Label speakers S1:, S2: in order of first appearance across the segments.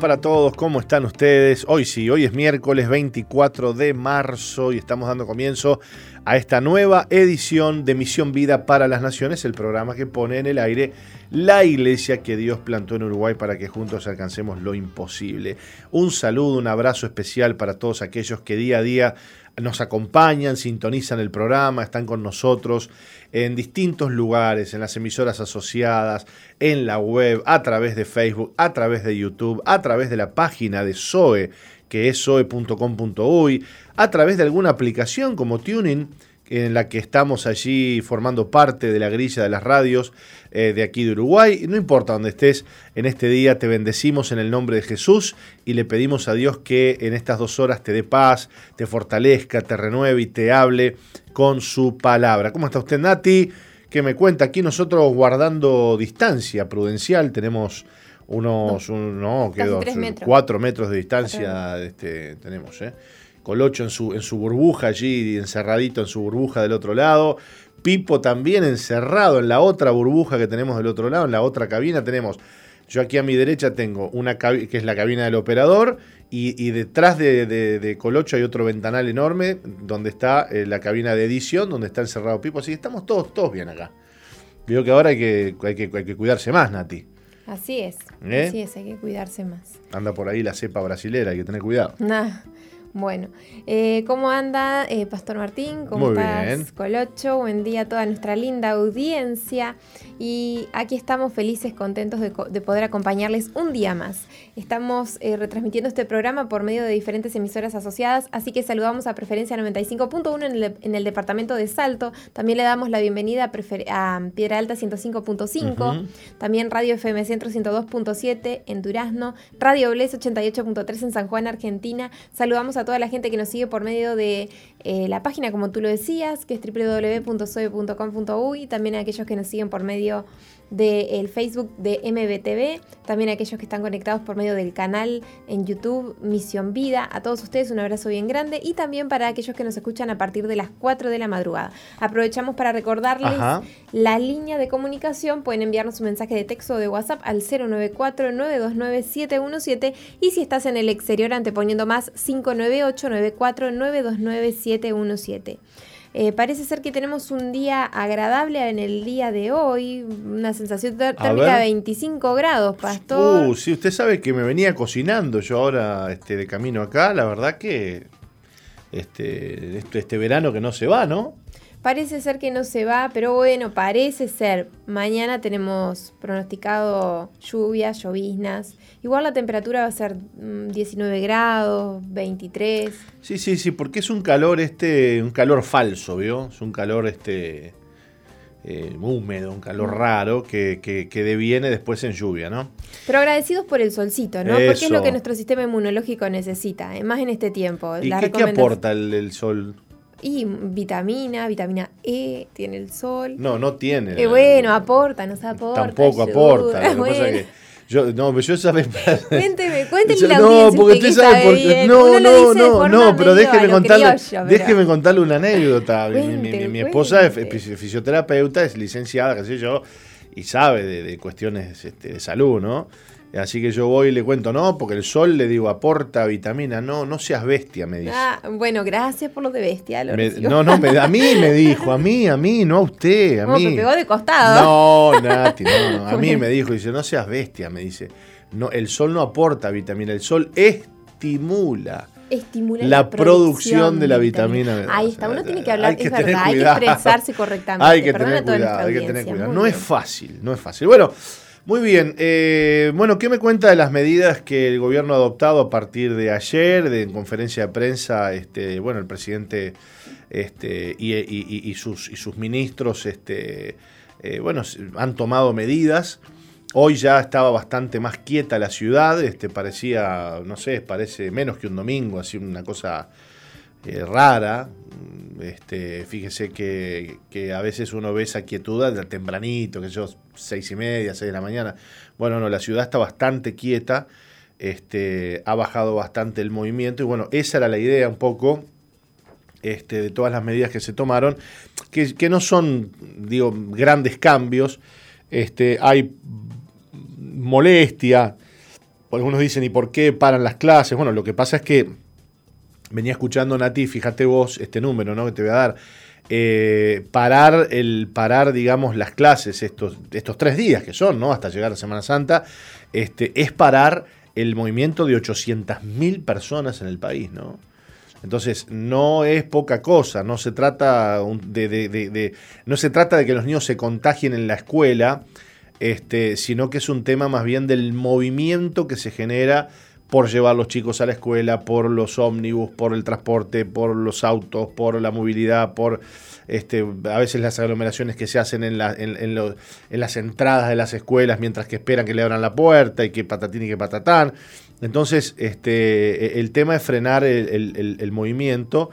S1: para todos, ¿cómo están ustedes? Hoy sí, hoy es miércoles 24 de marzo y estamos dando comienzo a esta nueva edición de Misión Vida para las Naciones, el programa que pone en el aire la iglesia que Dios plantó en Uruguay para que juntos alcancemos lo imposible. Un saludo, un abrazo especial para todos aquellos que día a día nos acompañan, sintonizan el programa, están con nosotros en distintos lugares, en las emisoras asociadas, en la web, a través de Facebook, a través de YouTube, a través de la página de SOE, que es soe.com.uy, a través de alguna aplicación como Tuning en la que estamos allí formando parte de la grilla de las radios eh, de aquí de Uruguay. No importa dónde estés, en este día te bendecimos en el nombre de Jesús y le pedimos a Dios que en estas dos horas te dé paz, te fortalezca, te renueve y te hable con su palabra. ¿Cómo está usted, Nati? Que me cuenta aquí nosotros guardando distancia prudencial, tenemos unos, no, cuatro metros de distancia este, tenemos, ¿eh? Colocho en su, en su burbuja allí, encerradito en su burbuja del otro lado. Pipo también encerrado en la otra burbuja que tenemos del otro lado, en la otra cabina tenemos, yo aquí a mi derecha tengo una que es la cabina del operador y, detrás de, Colocho hay otro ventanal enorme donde está eh, la cabina de edición, donde está encerrado Pipo. Así que estamos todos, todos bien acá. Veo que ahora hay que, hay que, hay que cuidarse más, Nati.
S2: Así es, ¿Eh? así es, hay que cuidarse más.
S1: Anda por ahí la cepa brasilera, hay que tener cuidado.
S2: Nah. Bueno, eh, ¿cómo anda eh, Pastor Martín? ¿Cómo Muy estás, bien. Colocho? Buen día a toda nuestra linda audiencia. Y aquí estamos felices, contentos de, poder acompañarles un día más. Estamos eh, retransmitiendo este programa por medio de diferentes emisoras asociadas, así que saludamos a Preferencia 95.1 en, en, el departamento de Salto. También le damos la bienvenida a, a Piedra Alta 105.5. También Radio FM Centro 102.7 en Durazno. Radio Bles 88.3 en San Juan, Argentina. Saludamos a a toda la gente que nos sigue por medio de eh, la página, como tú lo decías, que es www.soy.com.uy, también a aquellos que nos siguen por medio del Facebook de MBTV, también a aquellos que están conectados por medio del canal en YouTube Misión Vida. A todos ustedes un abrazo bien grande y también para aquellos que nos escuchan a partir de las 4 de la madrugada. Aprovechamos para recordarles la línea de comunicación. Pueden enviarnos un mensaje de texto o de WhatsApp al 094-929-717 y si estás en el exterior anteponiendo más 598-94-929-717. Eh, parece ser que tenemos un día agradable en el día de hoy, una sensación térmica de 25 grados, pastor.
S1: Uh, sí, usted sabe que me venía cocinando yo ahora este, de camino acá, la verdad que este, este, este verano que no se va, ¿no?
S2: Parece ser que no se va, pero bueno, parece ser. Mañana tenemos pronosticado lluvias, lloviznas. Igual la temperatura va a ser 19 mm, grados, 23.
S1: Sí, sí, sí, porque es un calor este, un calor falso, ¿vio? Es un calor este eh, húmedo, un calor raro que, que, deviene después en lluvia, ¿no?
S2: Pero agradecidos por el solcito, ¿no? Porque es lo que nuestro sistema inmunológico necesita, eh, más en este tiempo.
S1: ¿Y qué, aporta el sol?
S2: Y vitamina, vitamina E, tiene el sol.
S1: No, no tiene.
S2: Que bueno, aporta, nos aporta.
S1: Tampoco aporta. Lo que pasa que yo, no, yo sabes.
S2: Cuénteme, cuénteme la No,
S1: porque usted sabe por No, no, no, no, pero déjeme contarle, déjeme contarle una anécdota. mi, esposa es fisioterapeuta, es licenciada, qué sé yo, y sabe de, de cuestiones este, de salud, ¿no? Así que yo voy y le cuento, no, porque el sol le digo aporta vitamina, no, no seas bestia, me dice. Ah,
S2: bueno, gracias por lo de bestia. Lo
S1: no, no, a mí me dijo, a mí, a mí, no a usted, a mí.
S2: Me pegó de costado.
S1: No, Nati, no, a mí me dijo, dice, no seas bestia, me dice. No, el sol no aporta vitamina, el sol estimula.
S2: Estimula
S1: la, producción, de la vitamina.
S2: Ahí está, uno tiene que hablar, es verdad, hay que expresarse correctamente.
S1: Hay que tener cuidado, hay que tener cuidado. No es fácil, no es fácil. Bueno, muy bien. Eh, bueno, ¿qué me cuenta de las medidas que el gobierno ha adoptado a partir de ayer, de, en conferencia de prensa? Este, bueno, el presidente este, y, sus, ministros este, eh, bueno, han tomado medidas. Hoy ya estaba bastante más quieta la ciudad, este, parecía, no sé, parece menos que un domingo, así una cosa eh, rara. Este, fíjese que, a veces uno ve esa quietud de tempranito, que yo, seis y media, seis de la mañana. Bueno, no, la ciudad está bastante quieta, este, ha bajado bastante el movimiento y bueno, esa era la idea un poco este, de todas las medidas que se tomaron, que, que no son, digo, grandes cambios. Este, hay molestia, algunos dicen, ¿y por qué paran las clases? Bueno, lo que pasa es que venía escuchando Nati, fíjate vos este número ¿no? que te voy a dar. Eh, parar, el, parar, digamos, las clases estos, estos tres días que son, ¿no? Hasta llegar a Semana Santa, este, es parar el movimiento de 800.000 personas en el país, ¿no? Entonces, no es poca cosa, no se, trata de, no se trata de que los niños se contagien en la escuela, este, sino que es un tema más bien del movimiento que se genera por llevar los chicos a la escuela, por los ómnibus, por el transporte, por los autos, por la movilidad, por este, a veces las aglomeraciones que se hacen en, las entradas de las escuelas mientras que esperan que le abran la puerta y que patatín y que patatán. Entonces, este, el tema es frenar el, movimiento.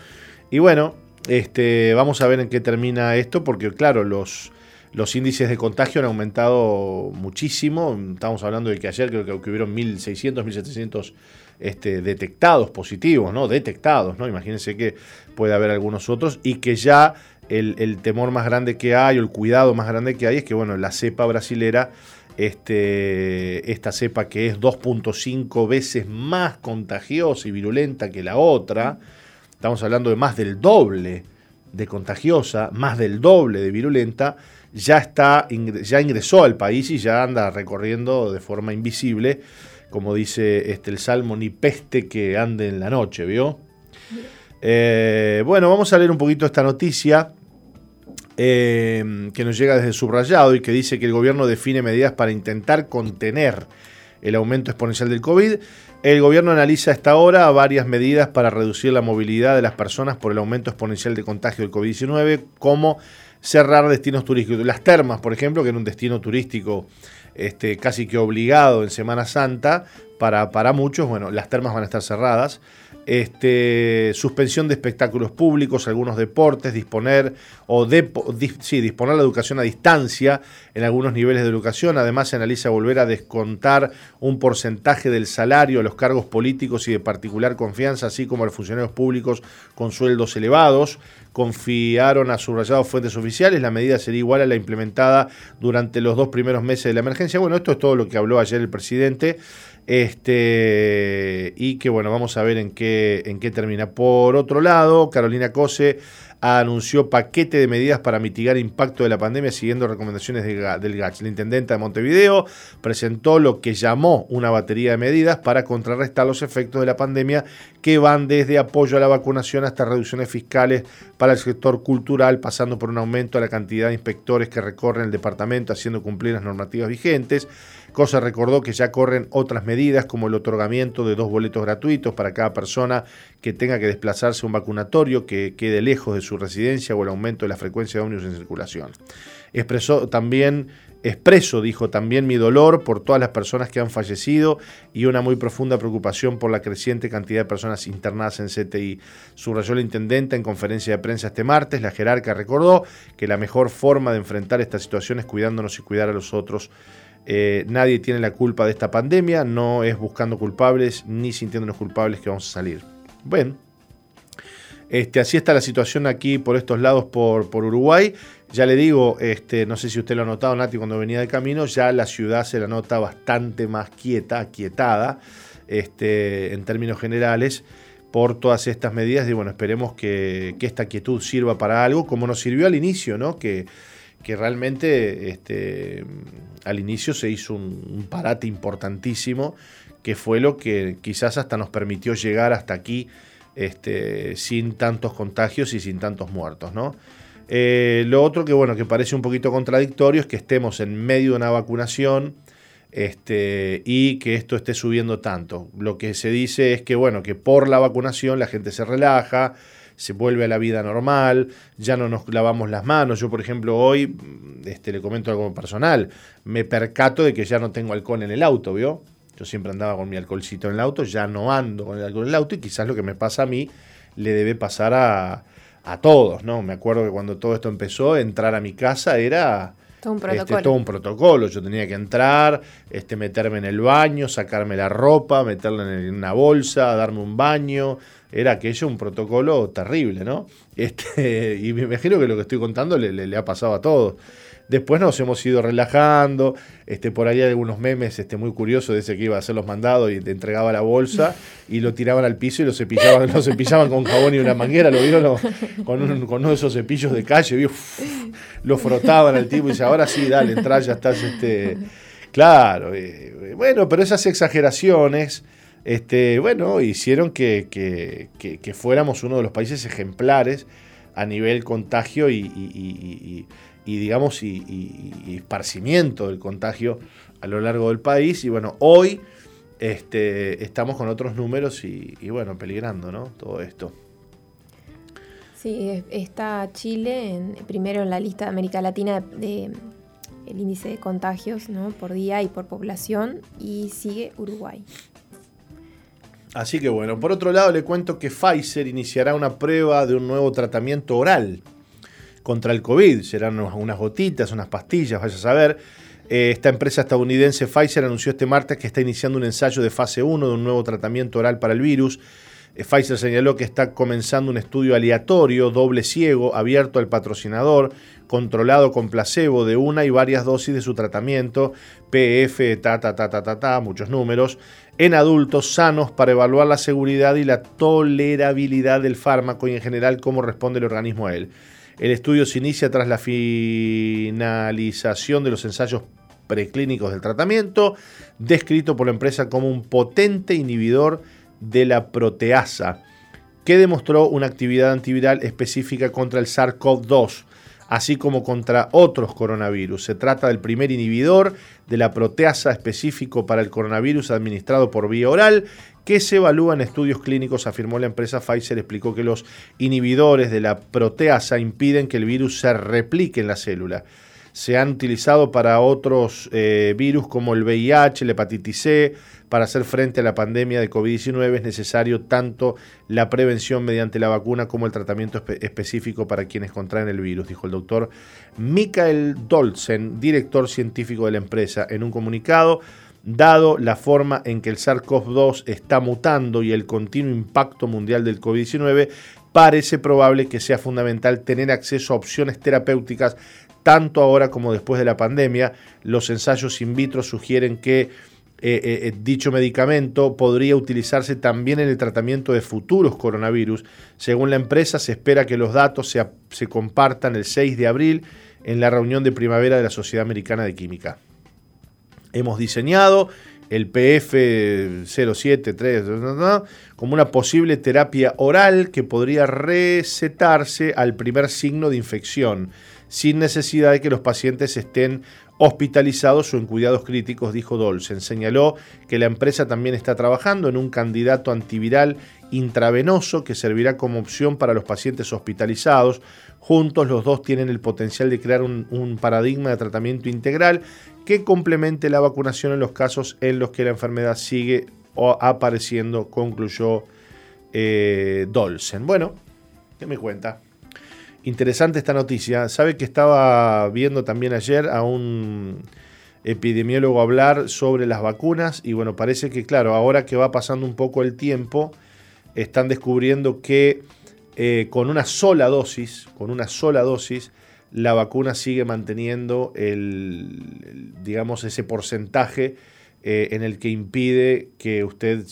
S1: Y bueno, este, vamos a ver en qué termina esto, porque claro, los, los índices de contagio han aumentado muchísimo. Estamos hablando de que ayer creo que hubieron 1.600, 1.700 este, detectados positivos, ¿no? Detectados, ¿no? Imagínense que puede haber algunos otros y que ya el, temor más grande que hay o el cuidado más grande que hay es que, bueno, la cepa brasilera, este, esta cepa que es 2.5 veces más contagiosa y virulenta que la otra, estamos hablando de más del doble de contagiosa, más del doble de virulenta, ya, está, ya ingresó al país y ya anda recorriendo de forma invisible, como dice este, el Salmo, ni peste que ande en la noche, ¿vio? Eh, bueno, vamos a leer un poquito esta noticia eh, que nos llega desde subrayado y que dice que el gobierno define medidas para intentar contener el aumento exponencial del COVID. El gobierno analiza hasta ahora varias medidas para reducir la movilidad de las personas por el aumento exponencial de contagio del COVID-19, como cerrar destinos turísticos. Las termas, por ejemplo, que era un destino turístico este, casi que obligado en Semana Santa, para, para muchos, bueno, las termas van a estar cerradas este, suspensión de espectáculos públicos, algunos deportes, disponer o de, disponer la educación a distancia en algunos niveles de educación. Además, se analiza volver a descontar un porcentaje del salario a los cargos políticos y de particular confianza, así como a los funcionarios públicos con sueldos elevados. Confiaron a subrayados fuentes oficiales. La medida sería igual a la implementada durante los dos primeros meses de la emergencia. Bueno, esto es todo lo que habló ayer el presidente. Este, y que bueno, vamos a ver en qué, en qué termina. Por otro lado, Carolina Cose anunció paquete de medidas para mitigar impacto de la pandemia siguiendo recomendaciones del GACH. La intendenta de Montevideo presentó lo que llamó una batería de medidas para contrarrestar los efectos de la pandemia que van desde apoyo a la vacunación hasta reducciones fiscales para el sector cultural, pasando por un aumento de la cantidad de inspectores que recorren el departamento haciendo cumplir las normativas vigentes. Cosa recordó que ya corren otras medidas como el otorgamiento de dos boletos gratuitos para cada persona que tenga que desplazarse a un vacunatorio que quede lejos de su residencia o el aumento de la frecuencia de ómnibus en circulación. Expresó también Expreso, dijo también, mi dolor por todas las personas que han fallecido y una muy profunda preocupación por la creciente cantidad de personas internadas en CTI. Subrayó la intendente en conferencia de prensa este martes. La jerarca recordó que la mejor forma de enfrentar esta situación es cuidándonos y cuidar a los otros. Eh, nadie tiene la culpa de esta pandemia, no es buscando culpables ni sintiéndonos culpables que vamos a salir. Bueno, este, así está la situación aquí por estos lados, por, por Uruguay. Ya le digo, este, no sé si usted lo ha notado, Nati, cuando venía de camino, ya la ciudad se la nota bastante más quieta, quietada, este, en términos generales, por todas estas medidas. Y bueno, esperemos que, que, esta quietud sirva para algo, como nos sirvió al inicio, ¿no? Que que realmente este, al inicio se hizo un, parate importantísimo, que fue lo que quizás hasta nos permitió llegar hasta aquí este, sin tantos contagios y sin tantos muertos. ¿no? Eh, lo otro que, bueno, que parece un poquito contradictorio es que estemos en medio de una vacunación este, y que esto esté subiendo tanto. Lo que se dice es que, bueno, que por la vacunación la gente se relaja, se vuelve a la vida normal, ya no nos lavamos las manos. Yo, por ejemplo, hoy, este, le comento algo personal, me percato de que ya no tengo alcohol en el auto, ¿vio? Yo siempre andaba con mi alcoholcito en el auto, ya no ando con el alcohol en el auto y quizás lo que me pasa a mí le debe pasar a, a todos, ¿no? Me acuerdo que cuando todo esto empezó, entrar a mi casa era...
S2: Todo un
S1: este,
S2: protocolo.
S1: todo un protocolo. Yo tenía que entrar, este, meterme en el baño, sacarme la ropa, meterla en una bolsa, darme un baño, era aquello un protocolo terrible, ¿no? Este, y me imagino que lo que estoy contando le, ha pasado a todos. Después nos hemos ido relajando. Este, por ahí hay algunos memes este, muy curiosos de ese que iba a hacer los mandados y te entregaba la bolsa y lo tiraban al piso y lo cepillaban, lo cepillaban con jabón y una manguera. ¿Lo vieron? con, uno de esos cepillos de calle. lo frotaban al tipo y dice, ahora sí, dale, entra, ya estás. Este... Claro. Eh, bueno, pero esas exageraciones este, bueno, hicieron que, fuéramos uno de los países ejemplares a nivel contagio y, digamos, y, esparcimiento del contagio a lo largo del país. Y bueno, hoy este, estamos con otros números y, bueno, peligrando, ¿no? Todo esto.
S2: Sí, está Chile en, primero en la lista de América Latina de, el índice de contagios ¿no? por día y por población y sigue Uruguay.
S1: Así que bueno, por otro lado le cuento que Pfizer iniciará una prueba de un nuevo tratamiento oral contra el COVID. Serán unas gotitas, unas pastillas, vaya a saber. Eh, esta empresa estadounidense Pfizer anunció este martes que está iniciando un ensayo de fase 1 de un nuevo tratamiento oral para el virus. Eh, Pfizer señaló que está comenzando un estudio aleatorio, doble ciego, abierto al patrocinador, controlado con placebo de una y varias dosis de su tratamiento, PF, ta, ta, ta, ta, ta, ta, muchos números, en adultos sanos para evaluar la seguridad y la tolerabilidad del fármaco y en general cómo responde el organismo a él. El estudio se inicia tras la finalización de los ensayos preclínicos del tratamiento, descrito por la empresa como un potente inhibidor de la proteasa, que demostró una actividad antiviral específica contra el SARS-CoV-2, así como contra otros coronavirus. Se trata del primer inhibidor de la proteasa específico para el coronavirus administrado por vía oral que se evalúa en estudios clínicos, afirmó la empresa Pfizer, explicó que los inhibidores de la proteasa impiden que el virus se replique en la célula se han utilizado para otros eh, virus como el VIH, la hepatitis C. Para hacer frente a la pandemia de COVID-19 es necesario tanto la prevención mediante la vacuna como el tratamiento específico para quienes contraen el virus, dijo el doctor Mikael Dolzen, director científico de la empresa, en un comunicado. Dado la forma en que el SARS-CoV-2 está mutando y el continuo impacto mundial del COVID-19, parece probable que sea fundamental tener acceso a opciones terapéuticas tanto ahora como después de la pandemia. Los ensayos in vitro sugieren que eh, eh, eh, dicho medicamento podría utilizarse también en el tratamiento de futuros coronavirus. Según la empresa, se espera que los datos se, se compartan el 6 de abril en la reunión de primavera de la Sociedad Americana de Química. Hemos diseñado el PF073 como una posible terapia oral que podría recetarse al primer signo de infección sin necesidad de que los pacientes estén hospitalizados o en cuidados críticos, dijo Dolcen. Señaló que la empresa también está trabajando en un candidato antiviral intravenoso que servirá como opción para los pacientes hospitalizados. Juntos los dos tienen el potencial de crear un, paradigma de tratamiento integral que complemente la vacunación en los casos en los que la enfermedad sigue apareciendo, concluyó eh. Bueno, ¿qué me cuenta? Interesante esta noticia. Sabe que estaba viendo también ayer a un epidemiólogo hablar sobre las vacunas y bueno, parece que claro, ahora que va pasando un poco el tiempo, están descubriendo que eh, con una sola dosis, con una sola dosis, la vacuna sigue manteniendo el digamos, ese porcentaje eh, en el que impide que usted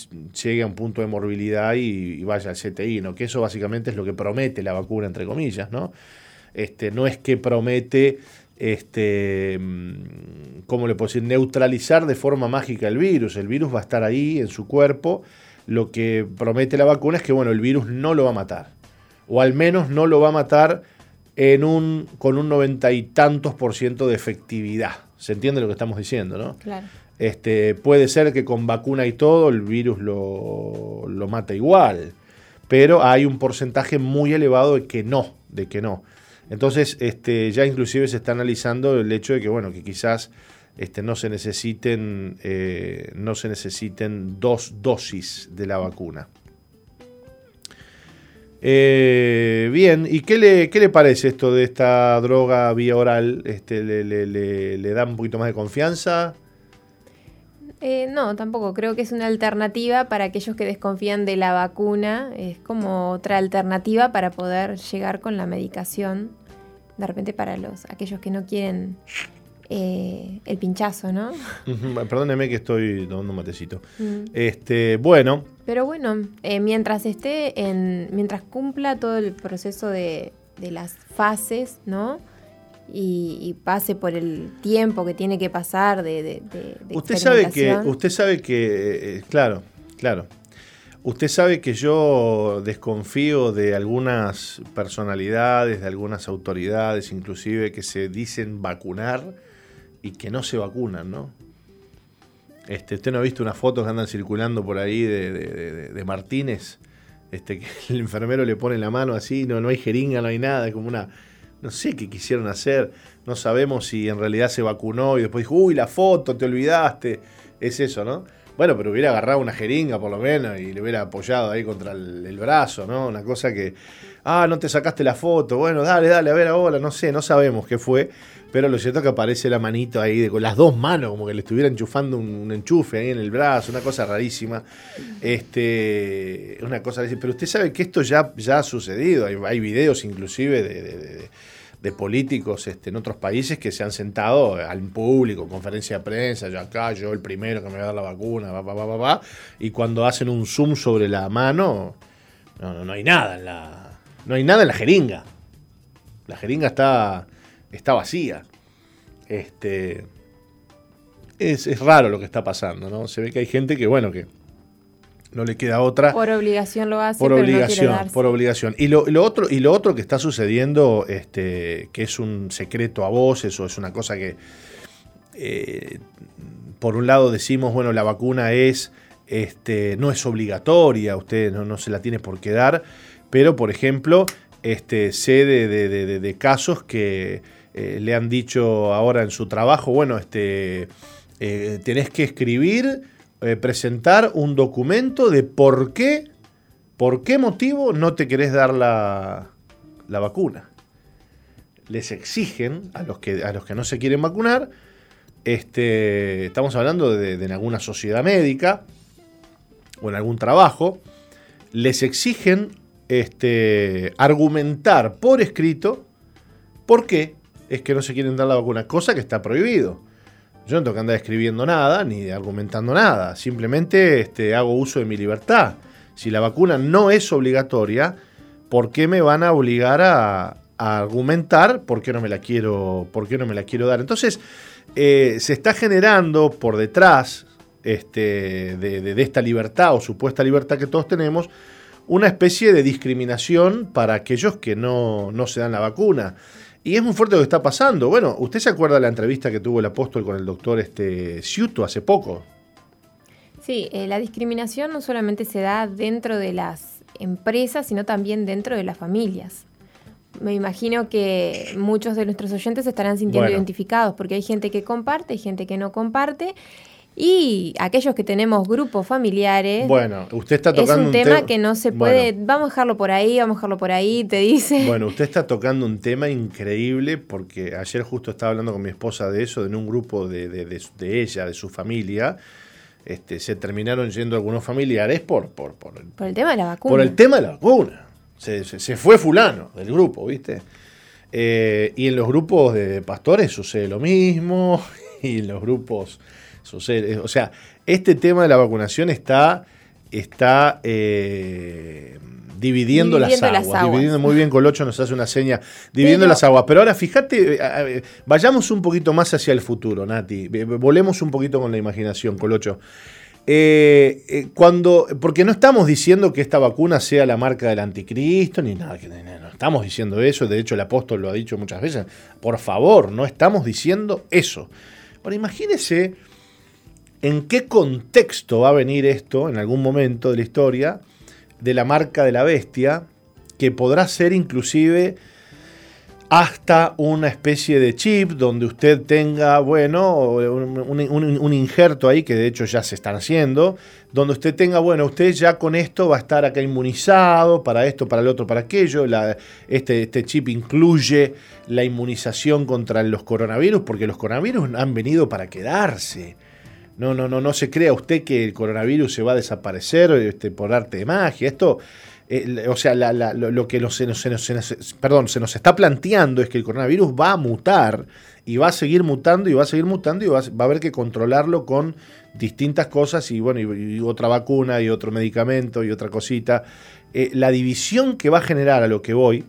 S1: llegue a un punto de morbilidad y, vaya al CTI, ¿no? Que eso básicamente es lo que promete la vacuna, entre comillas, ¿no? Este, no es que promete, este, mm, ¿cómo le puedo decir? Neutralizar de forma mágica el virus. El virus va a estar ahí en su cuerpo. Lo que promete la vacuna es que, bueno, el virus no lo va a matar. O al menos no lo va a matar en un, con un noventa y tantos por ciento de efectividad. ¿Se entiende lo que estamos diciendo, no?
S2: Claro.
S1: Este, puede ser que con vacuna y todo el virus lo, lo mata igual, pero hay un porcentaje muy elevado de que no, de que no. Entonces, este, ya inclusive se está analizando el hecho de que, bueno, que quizás este, no se necesiten, eh, no se necesiten dos dosis de la vacuna. Eh, bien, ¿y qué le, qué le, parece esto de esta droga vía oral? Este, le, le, ¿Le da un poquito más de confianza?
S2: Eh, no, tampoco. Creo que es una alternativa para aquellos que desconfían de la vacuna. Es como otra alternativa para poder llegar con la medicación de repente para los aquellos que no quieren eh, el pinchazo, ¿no?
S1: Perdóneme que estoy tomando un matecito. Mm. Este, bueno.
S2: Pero bueno, eh, mientras esté en. mientras cumpla todo el proceso de, las fases, ¿no? Y, pase por el tiempo que tiene que pasar de, de,
S1: usted sabe que usted sabe que claro claro. Usted sabe que yo desconfío de algunas personalidades, de algunas autoridades, inclusive que se dicen vacunar y que no se vacunan, ¿no? Este, usted no ha visto unas fotos que andan circulando por ahí de, Martínez, este, que el enfermero le pone la mano así, no, no hay jeringa, no hay nada, es como una, no sé qué quisieron hacer, no sabemos si en realidad se vacunó y después dijo, uy, la foto, te olvidaste, es eso, ¿no? Bueno, pero hubiera agarrado una jeringa por lo menos y le hubiera apoyado ahí contra el, brazo, ¿no? Una cosa que, ah, no te sacaste la foto, bueno, dale, dale, a ver ahora, no sé, no sabemos qué fue, pero lo cierto es que aparece la manito ahí con las dos manos, como que le estuviera enchufando un, enchufe ahí en el brazo, una cosa rarísima. Este, una cosa pero usted sabe que esto ya, ya ha sucedido, hay, videos inclusive de de políticos este, en otros países que se han sentado al público, conferencia de prensa, yo acá, yo el primero que me va a dar la vacuna, va, va, va, va, y cuando hacen un zoom sobre la mano, no, no, hay nada en la. No hay nada en la jeringa. La jeringa está, está vacía. Este, es, es raro lo que está pasando, ¿no? Se ve que hay gente que, bueno, que no le queda otra.
S2: Por obligación lo hace.
S1: Por obligación, por obligación. Y lo, otro, y lo otro que está sucediendo, este, que es un secreto a voces o es una cosa que, eh, por un lado decimos, bueno, la vacuna es, este, no es obligatoria, usted no, se la tiene por qué dar, pero por ejemplo, este, sé de, casos que eh, le han dicho ahora en su trabajo, bueno, este, eh, tenés que escribir eh, presentar un documento de por qué, por qué motivo no te querés dar la, vacuna. Les exigen a los, que, a los que no se quieren vacunar, este, estamos hablando de, en alguna sociedad médica o en algún trabajo, les exigen este, argumentar por escrito por qué es que no se quieren dar la vacuna, cosa que está prohibido. Yo no tengo que andar escribiendo nada ni argumentando nada. Simplemente este, hago uso de mi libertad. Si la vacuna no es obligatoria, ¿por qué me van a obligar a, argumentar por qué no me la quiero, por qué no me la quiero dar? Entonces, eh, se está generando por detrás este, de, esta libertad o supuesta libertad que todos tenemos, una especie de discriminación para aquellos que no, no se dan la vacuna. Y es muy fuerte lo que está pasando. Bueno, ¿usted se acuerda de la entrevista que tuvo el apóstol con el doctor este, Ciuto hace poco?
S2: Sí, eh, la discriminación no solamente se da dentro de las empresas, sino también dentro de las familias. Me imagino que muchos de nuestros oyentes se estarán sintiendo identificados porque hay gente que comparte, hay gente que no comparte y aquellos que tenemos grupos familiares.
S1: Bueno, usted está tocando
S2: es un, tema que no se puede. Vamos a dejarlo por ahí, vamos a dejarlo por ahí, te dice.
S1: Bueno, usted está tocando un tema increíble porque ayer justo estaba hablando con mi esposa de eso, en un grupo de, de, ella, de su familia. Este, se terminaron yendo algunos familiares por, por, por,
S2: el tema de la vacuna.
S1: Por el tema de la vacuna. Se, se, fue fulano del grupo, ¿viste? Eh, y en los grupos de pastores sucede lo mismo. Y en los grupos o sea, este tema de la vacunación está, está eh, dividiendo, las, aguas, Dividiendo muy bien, Colocho nos hace una seña, dividiendo las aguas. Pero ahora fíjate, eh, vayamos un poquito más hacia el futuro, Nati. Volemos un poquito con la imaginación, Colocho. Eh, cuando, porque no estamos diciendo que esta vacuna sea la marca del anticristo, ni nada, no estamos diciendo eso, de hecho el apóstol lo ha dicho muchas veces, por favor, no estamos diciendo eso. Ahora imagínese en qué contexto va a venir esto en algún momento de la historia de la marca de la bestia, que podrá ser inclusive hasta una especie de chip donde usted tenga, bueno, un, injerto ahí, que de hecho ya se están haciendo, donde usted tenga, bueno, usted ya con esto va a estar acá inmunizado para esto, para el otro, para aquello. este, este chip incluye la inmunización contra los coronavirus, porque los coronavirus han venido para quedarse No, no, no, no se crea usted que el coronavirus se va a desaparecer este, por arte de magia. Esto, eh, o sea, lo, que se, nos, está planteando es que el coronavirus va a mutar y va a seguir mutando y va a seguir mutando y va, a haber que controlarlo con distintas cosas y bueno, y, otra vacuna y otro medicamento y otra cosita. Eh, la división que va a generar a lo que voy,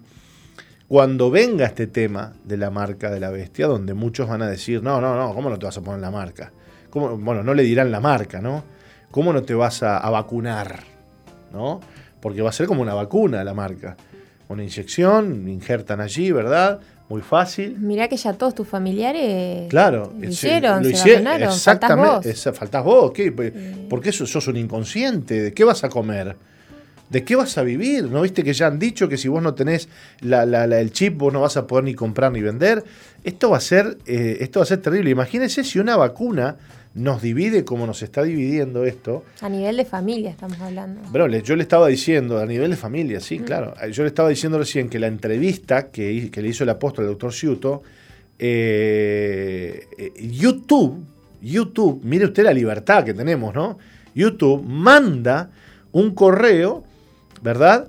S1: cuando venga este tema de la marca de la bestia, donde muchos van a decir, no, no, no, ¿cómo no te vas a poner la marca? Bueno, no le dirán la marca, ¿no? ¿Cómo no te vas a, vacunar? ¿No? Porque va a ser como una vacuna la marca. Una inyección, injertan allí, ¿verdad? Muy fácil.
S2: Mirá que ya todos tus familiares
S1: claro,
S2: lo hicieron, lo
S1: Exactamente. Faltás vos. ¿Qué? ¿Por qué sos un inconsciente? ¿De qué vas a comer? ¿De qué vas a vivir? ¿No viste que ya han dicho que si vos no tenés el chip vos no vas a poder ni comprar ni vender? Esto va a ser, eh, esto va a ser terrible. Imagínense si una vacuna nos divide como nos está dividiendo esto.
S2: A nivel de familia estamos hablando.
S1: Bueno, yo le estaba diciendo, a nivel de familia, sí, mm. claro. Yo le estaba diciendo recién que la entrevista que, le hizo el apóstol, el doctor Ciuto, eh, eh, YouTube, YouTube, mire usted la libertad que tenemos, ¿no? YouTube manda un correo, ¿verdad?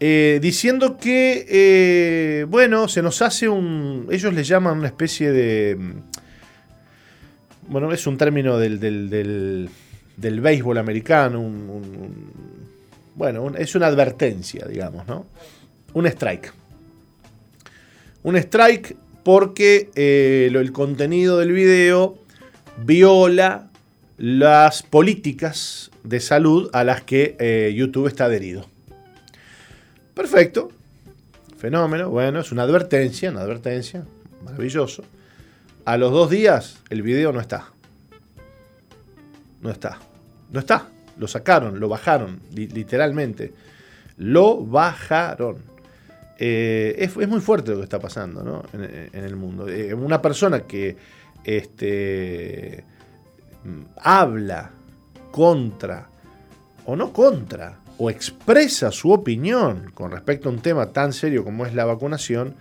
S1: Eh, diciendo que, bueno, se nos hace un, ellos le llaman una especie de bueno, es un término del, del, béisbol americano, bueno, es una advertencia, digamos, ¿no? Un strike. Un strike porque eh, el contenido del video viola las políticas de salud a las que eh, YouTube está adherido. Perfecto. Fenómeno. Bueno, es una advertencia, una advertencia. Maravilloso. A los dos días el video no está. No está. No está. Lo sacaron, lo bajaron, literalmente. Lo bajaron. Eh, es, muy fuerte lo que está pasando ¿no? en, el mundo. Eh, una persona que este, habla contra, o no contra, o expresa su opinión con respecto a un tema tan serio como es la vacunación,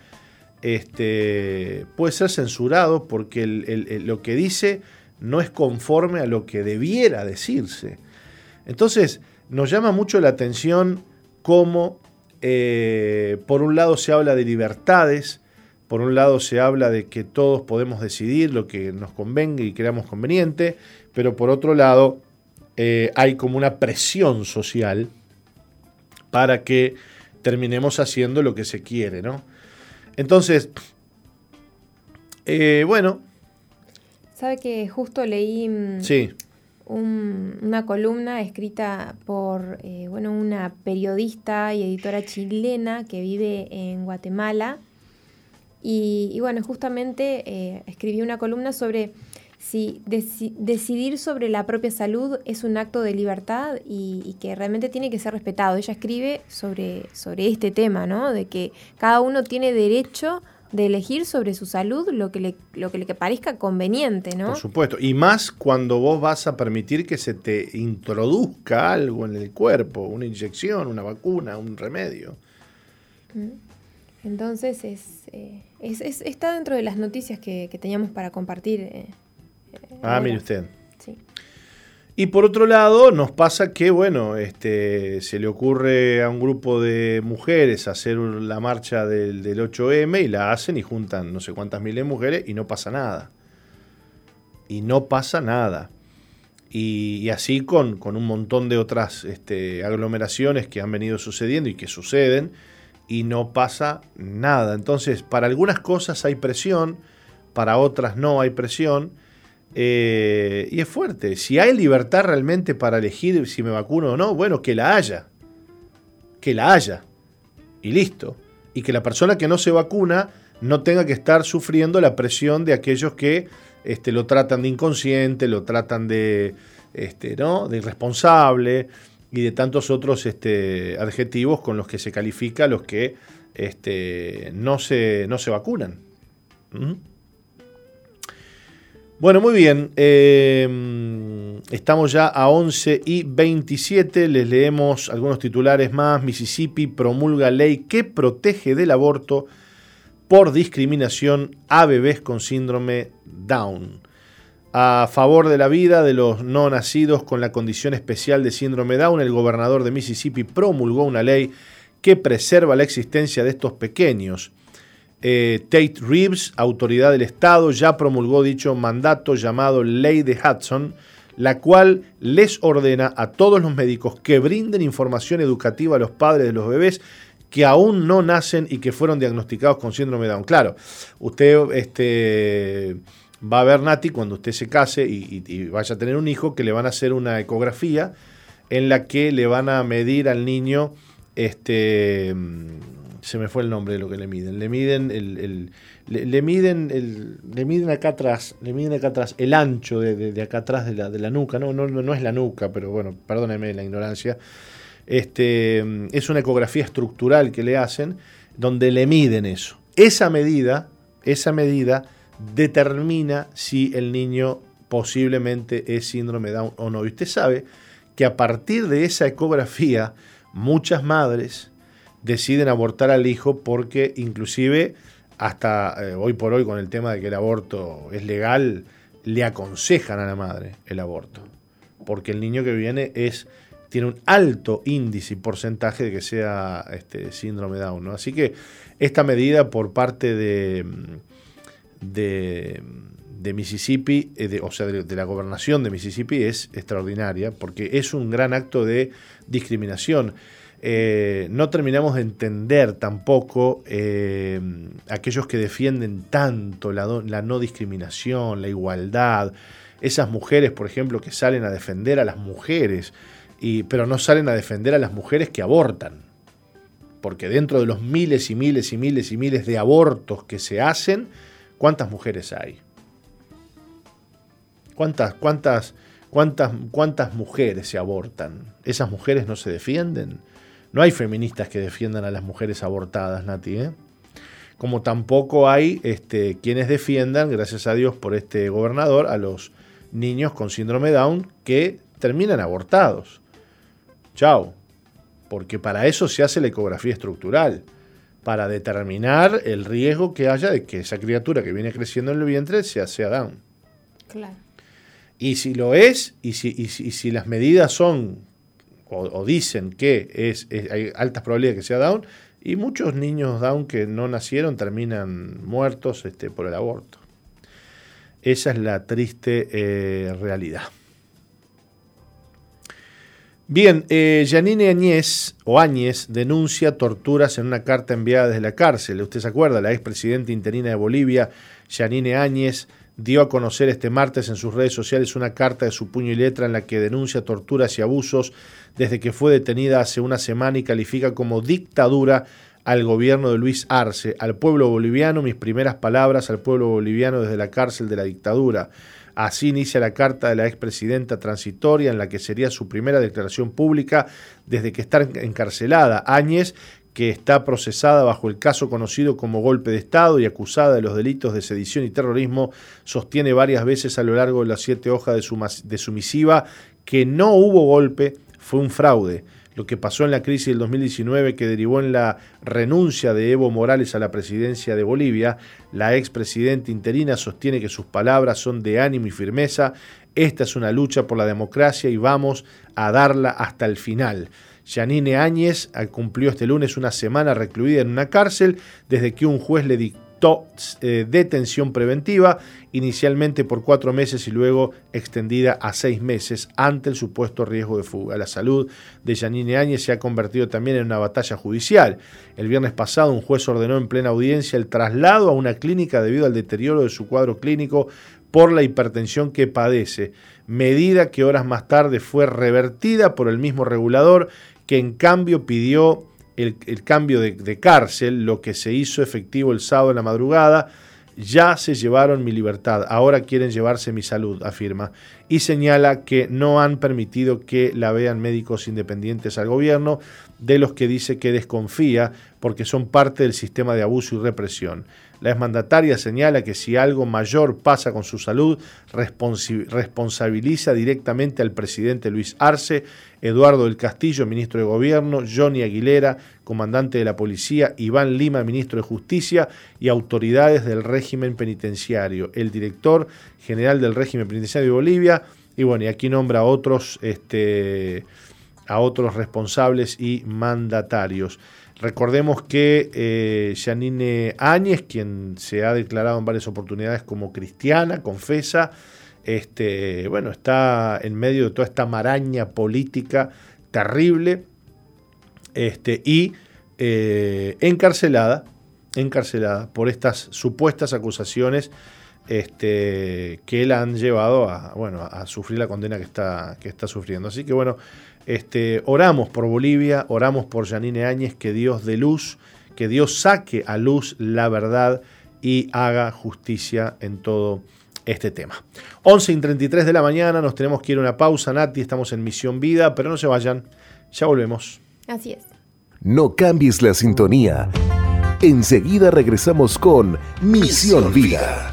S1: este, puede ser censurado porque lo que dice no es conforme a lo que debiera decirse. Entonces, nos llama mucho la atención cómo, eh, por un lado, se habla de libertades, por un lado, se habla de que todos podemos decidir lo que nos convenga y creamos conveniente, pero por otro lado, eh, hay como una presión social para que terminemos haciendo lo que se quiere, ¿no? Entonces, eh, bueno.
S2: ¿Sabe que justo leí mm, una columna escrita por eh, bueno, una periodista y editora chilena que vive en Guatemala? Y, bueno, justamente eh, escribí una columna sobre si decidir sobre la propia salud es un acto de libertad y, que realmente tiene que ser respetado. Ella escribe sobre, sobre este tema, ¿no? De que cada uno tiene derecho de elegir sobre su salud lo que le, lo que le parezca conveniente, ¿no?
S1: Por supuesto, y más cuando vos vas a permitir que se te introduzca algo en el cuerpo, una inyección, una vacuna, un remedio.
S2: Mm. Entonces es, eh, es, está dentro de las noticias que, teníamos para compartir eh,
S1: Ah, mire usted. Sí. Y por otro lado, nos pasa que, bueno, este, se le ocurre a un grupo de mujeres hacer la marcha del, 8M y la hacen y juntan no sé cuántas miles de mujeres y no pasa nada. Y no pasa nada. Y, así con, con, un montón de otras este, aglomeraciones que han venido sucediendo y que suceden y no pasa nada. Entonces, para algunas cosas hay presión, para otras no hay presión eh, y es fuerte. Si hay libertad realmente para elegir si me vacuno o no, bueno, que la haya. Que la haya. Y listo. Y que la persona que no se vacuna no tenga que estar sufriendo la presión de aquellos que este, lo tratan de inconsciente, lo tratan de, este, ¿no? irresponsable y de tantos otros este, adjetivos con los que se califica a los que este, no, se, no se vacunan. ¿Mm? Bueno, muy bien. Em, estamos ya a 11 y 27. Les leemos algunos titulares más. Mississippi promulga ley que protege del aborto por discriminación a bebés con síndrome Down. a favor de la vida de los no nacidos con la condición especial de síndrome Down, el gobernador de Mississippi promulgó una ley que preserva la existencia de estos pequeños. Eh, Tate Reeves, autoridad del Estado, ya promulgó dicho mandato llamado Ley de Hudson, la cual les ordena a todos los médicos que brinden información educativa a los padres de los bebés que aún no nacen y que fueron diagnosticados con síndrome Down. Claro, usted este, va a ver, Nati, cuando usted se case y, vaya a tener un hijo, que le van a hacer una ecografía en la que le van a medir al niño, este, se me fue el nombre de lo que le miden, le miden el, le, miden el, le miden acá atrás, le miden acá atrás el ancho de, acá atrás de la, de la nuca, no, no, no es la nuca, pero bueno, perdóneme la ignorancia. Este, es una ecografía estructural que le hacen donde le miden eso. Esa medida, esa medida determina si el niño posiblemente es síndrome Down o no. Y usted sabe que a partir de esa ecografía muchas madres deciden abortar al hijo porque inclusive hasta eh, hoy por hoy con el tema de que el aborto es legal, le aconsejan a la madre el aborto. Porque el niño que viene es, tiene un alto índice y porcentaje de que sea este, síndrome Down. Así que esta medida por parte de de, Mississippi, eh, o sea, de, la gobernación de Mississippi es extraordinaria porque es un gran acto de discriminación. Eh, no terminamos de entender tampoco eh, aquellos que defienden tanto la, no discriminación, la igualdad, esas mujeres, por ejemplo, que salen a defender a las mujeres, pero no salen a defender a las mujeres que abortan. Porque dentro de los miles y miles y miles y miles de abortos que se hacen, ¿Cuántas mujeres hay? ¿Cuántas, cuántas, cuántas, cuántas mujeres se abortan? ¿Esas mujeres no se defienden? No hay feministas que defiendan a las mujeres abortadas, Nati, ¿eh? Como tampoco hay este, quienes defiendan, gracias a Dios por este gobernador, a los niños con síndrome Down que terminan abortados. Chao. Porque para eso se hace la ecografía estructural para determinar el riesgo que haya de que esa criatura que viene creciendo en el vientre sea, sea Down. Claro. Y si lo es, y si, si, las medidas son o, dicen que es, hay altas probabilidades de que sea Down, y muchos niños Down que no nacieron terminan muertos este, por el aborto. Esa es la triste eh, realidad. Bien, eh, Janine Añez, o Áñez denuncia torturas en una carta enviada desde la cárcel. Usted se acuerda, la expresidenta interina de Bolivia, Janine Áñez, dio a conocer este martes en sus redes sociales una carta de su puño y letra en la que denuncia torturas y abusos desde que fue detenida hace una semana y califica como dictadura al gobierno de Luis Arce, al pueblo boliviano, mis primeras palabras al pueblo boliviano desde la cárcel de la dictadura. Así inicia la carta de la expresidenta transitoria en la que sería su primera declaración pública desde que está encarcelada. Áñez, que está procesada bajo el caso conocido como golpe de Estado y acusada de los delitos de sedición y terrorismo, sostiene varias veces a lo largo de las siete hojas de su, de su misiva que no hubo golpe, fue un fraude lo que pasó en la crisis del 2019 que derivó en la renuncia de Evo Morales a la presidencia de Bolivia, la expresidenta interina sostiene que sus palabras son de ánimo y firmeza. Esta es una lucha por la democracia y vamos a darla hasta el final. Janine Áñez cumplió este lunes una semana recluida en una cárcel desde que un juez le dictó eh, detención preventiva, inicialmente por cuatro meses y luego extendida a seis meses ante el supuesto riesgo de fuga. La salud de Janine Áñez se ha convertido también en una batalla judicial. El viernes pasado un juez ordenó en plena audiencia el traslado a una clínica debido al deterioro de su cuadro clínico por la hipertensión que padece, medida que horas más tarde fue revertida por el mismo regulador que en cambio pidió el, cambio de, cárcel, lo que se hizo efectivo el sábado en la madrugada, ya se llevaron mi libertad, ahora quieren llevarse mi salud, afirma. y señala que no han permitido que la vean médicos independientes al gobierno, de los que dice que desconfía porque son parte del sistema de abuso y represión. La exmandataria señala que si algo mayor pasa con su salud, responsabiliza directamente al presidente Luis Arce, Eduardo del Castillo, ministro de Gobierno, Johnny Aguilera, comandante de la policía, Iván Lima, ministro de Justicia, y autoridades del régimen penitenciario, el director general del régimen penitenciario de Bolivia, y bueno, y aquí nombra otros, este, a otros responsables y mandatarios. Recordemos que eh, Janine Áñez, quien se ha declarado en varias oportunidades como cristiana, confesa, este, bueno, está en medio de toda esta maraña política terrible este, y eh, encarcelada, encarcelada por estas supuestas acusaciones este, que la han llevado a, bueno, a sufrir la condena que está, que está sufriendo. Así que bueno, este, oramos por Bolivia, oramos por Janine Áñez, que Dios dé luz, que Dios saque a luz la verdad y haga justicia en todo este tema. 11 y 33 de la mañana, nos tenemos que ir a una pausa, Nati, estamos en Misión Vida, pero no se vayan, ya volvemos.
S2: Así es.
S3: No cambies la sintonía. Enseguida regresamos con Misión, Vida.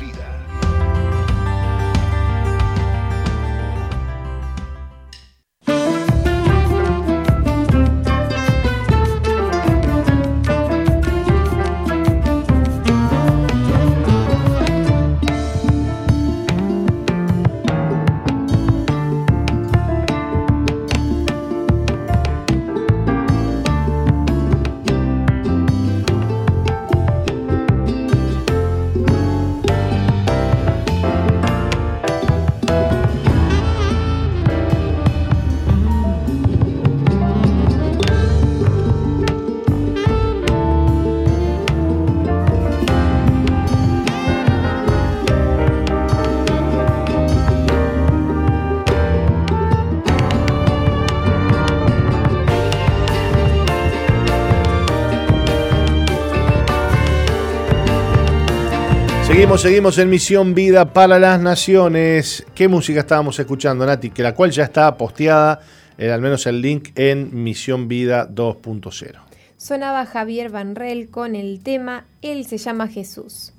S1: Seguimos, en Misión Vida para las Naciones. ¿Qué música estábamos escuchando, Nati? Que la cual ya está posteada, eh, al menos el link, en Misión Vida 2.0.
S2: Sonaba Javier Vanrel con el tema Él se llama Jesús.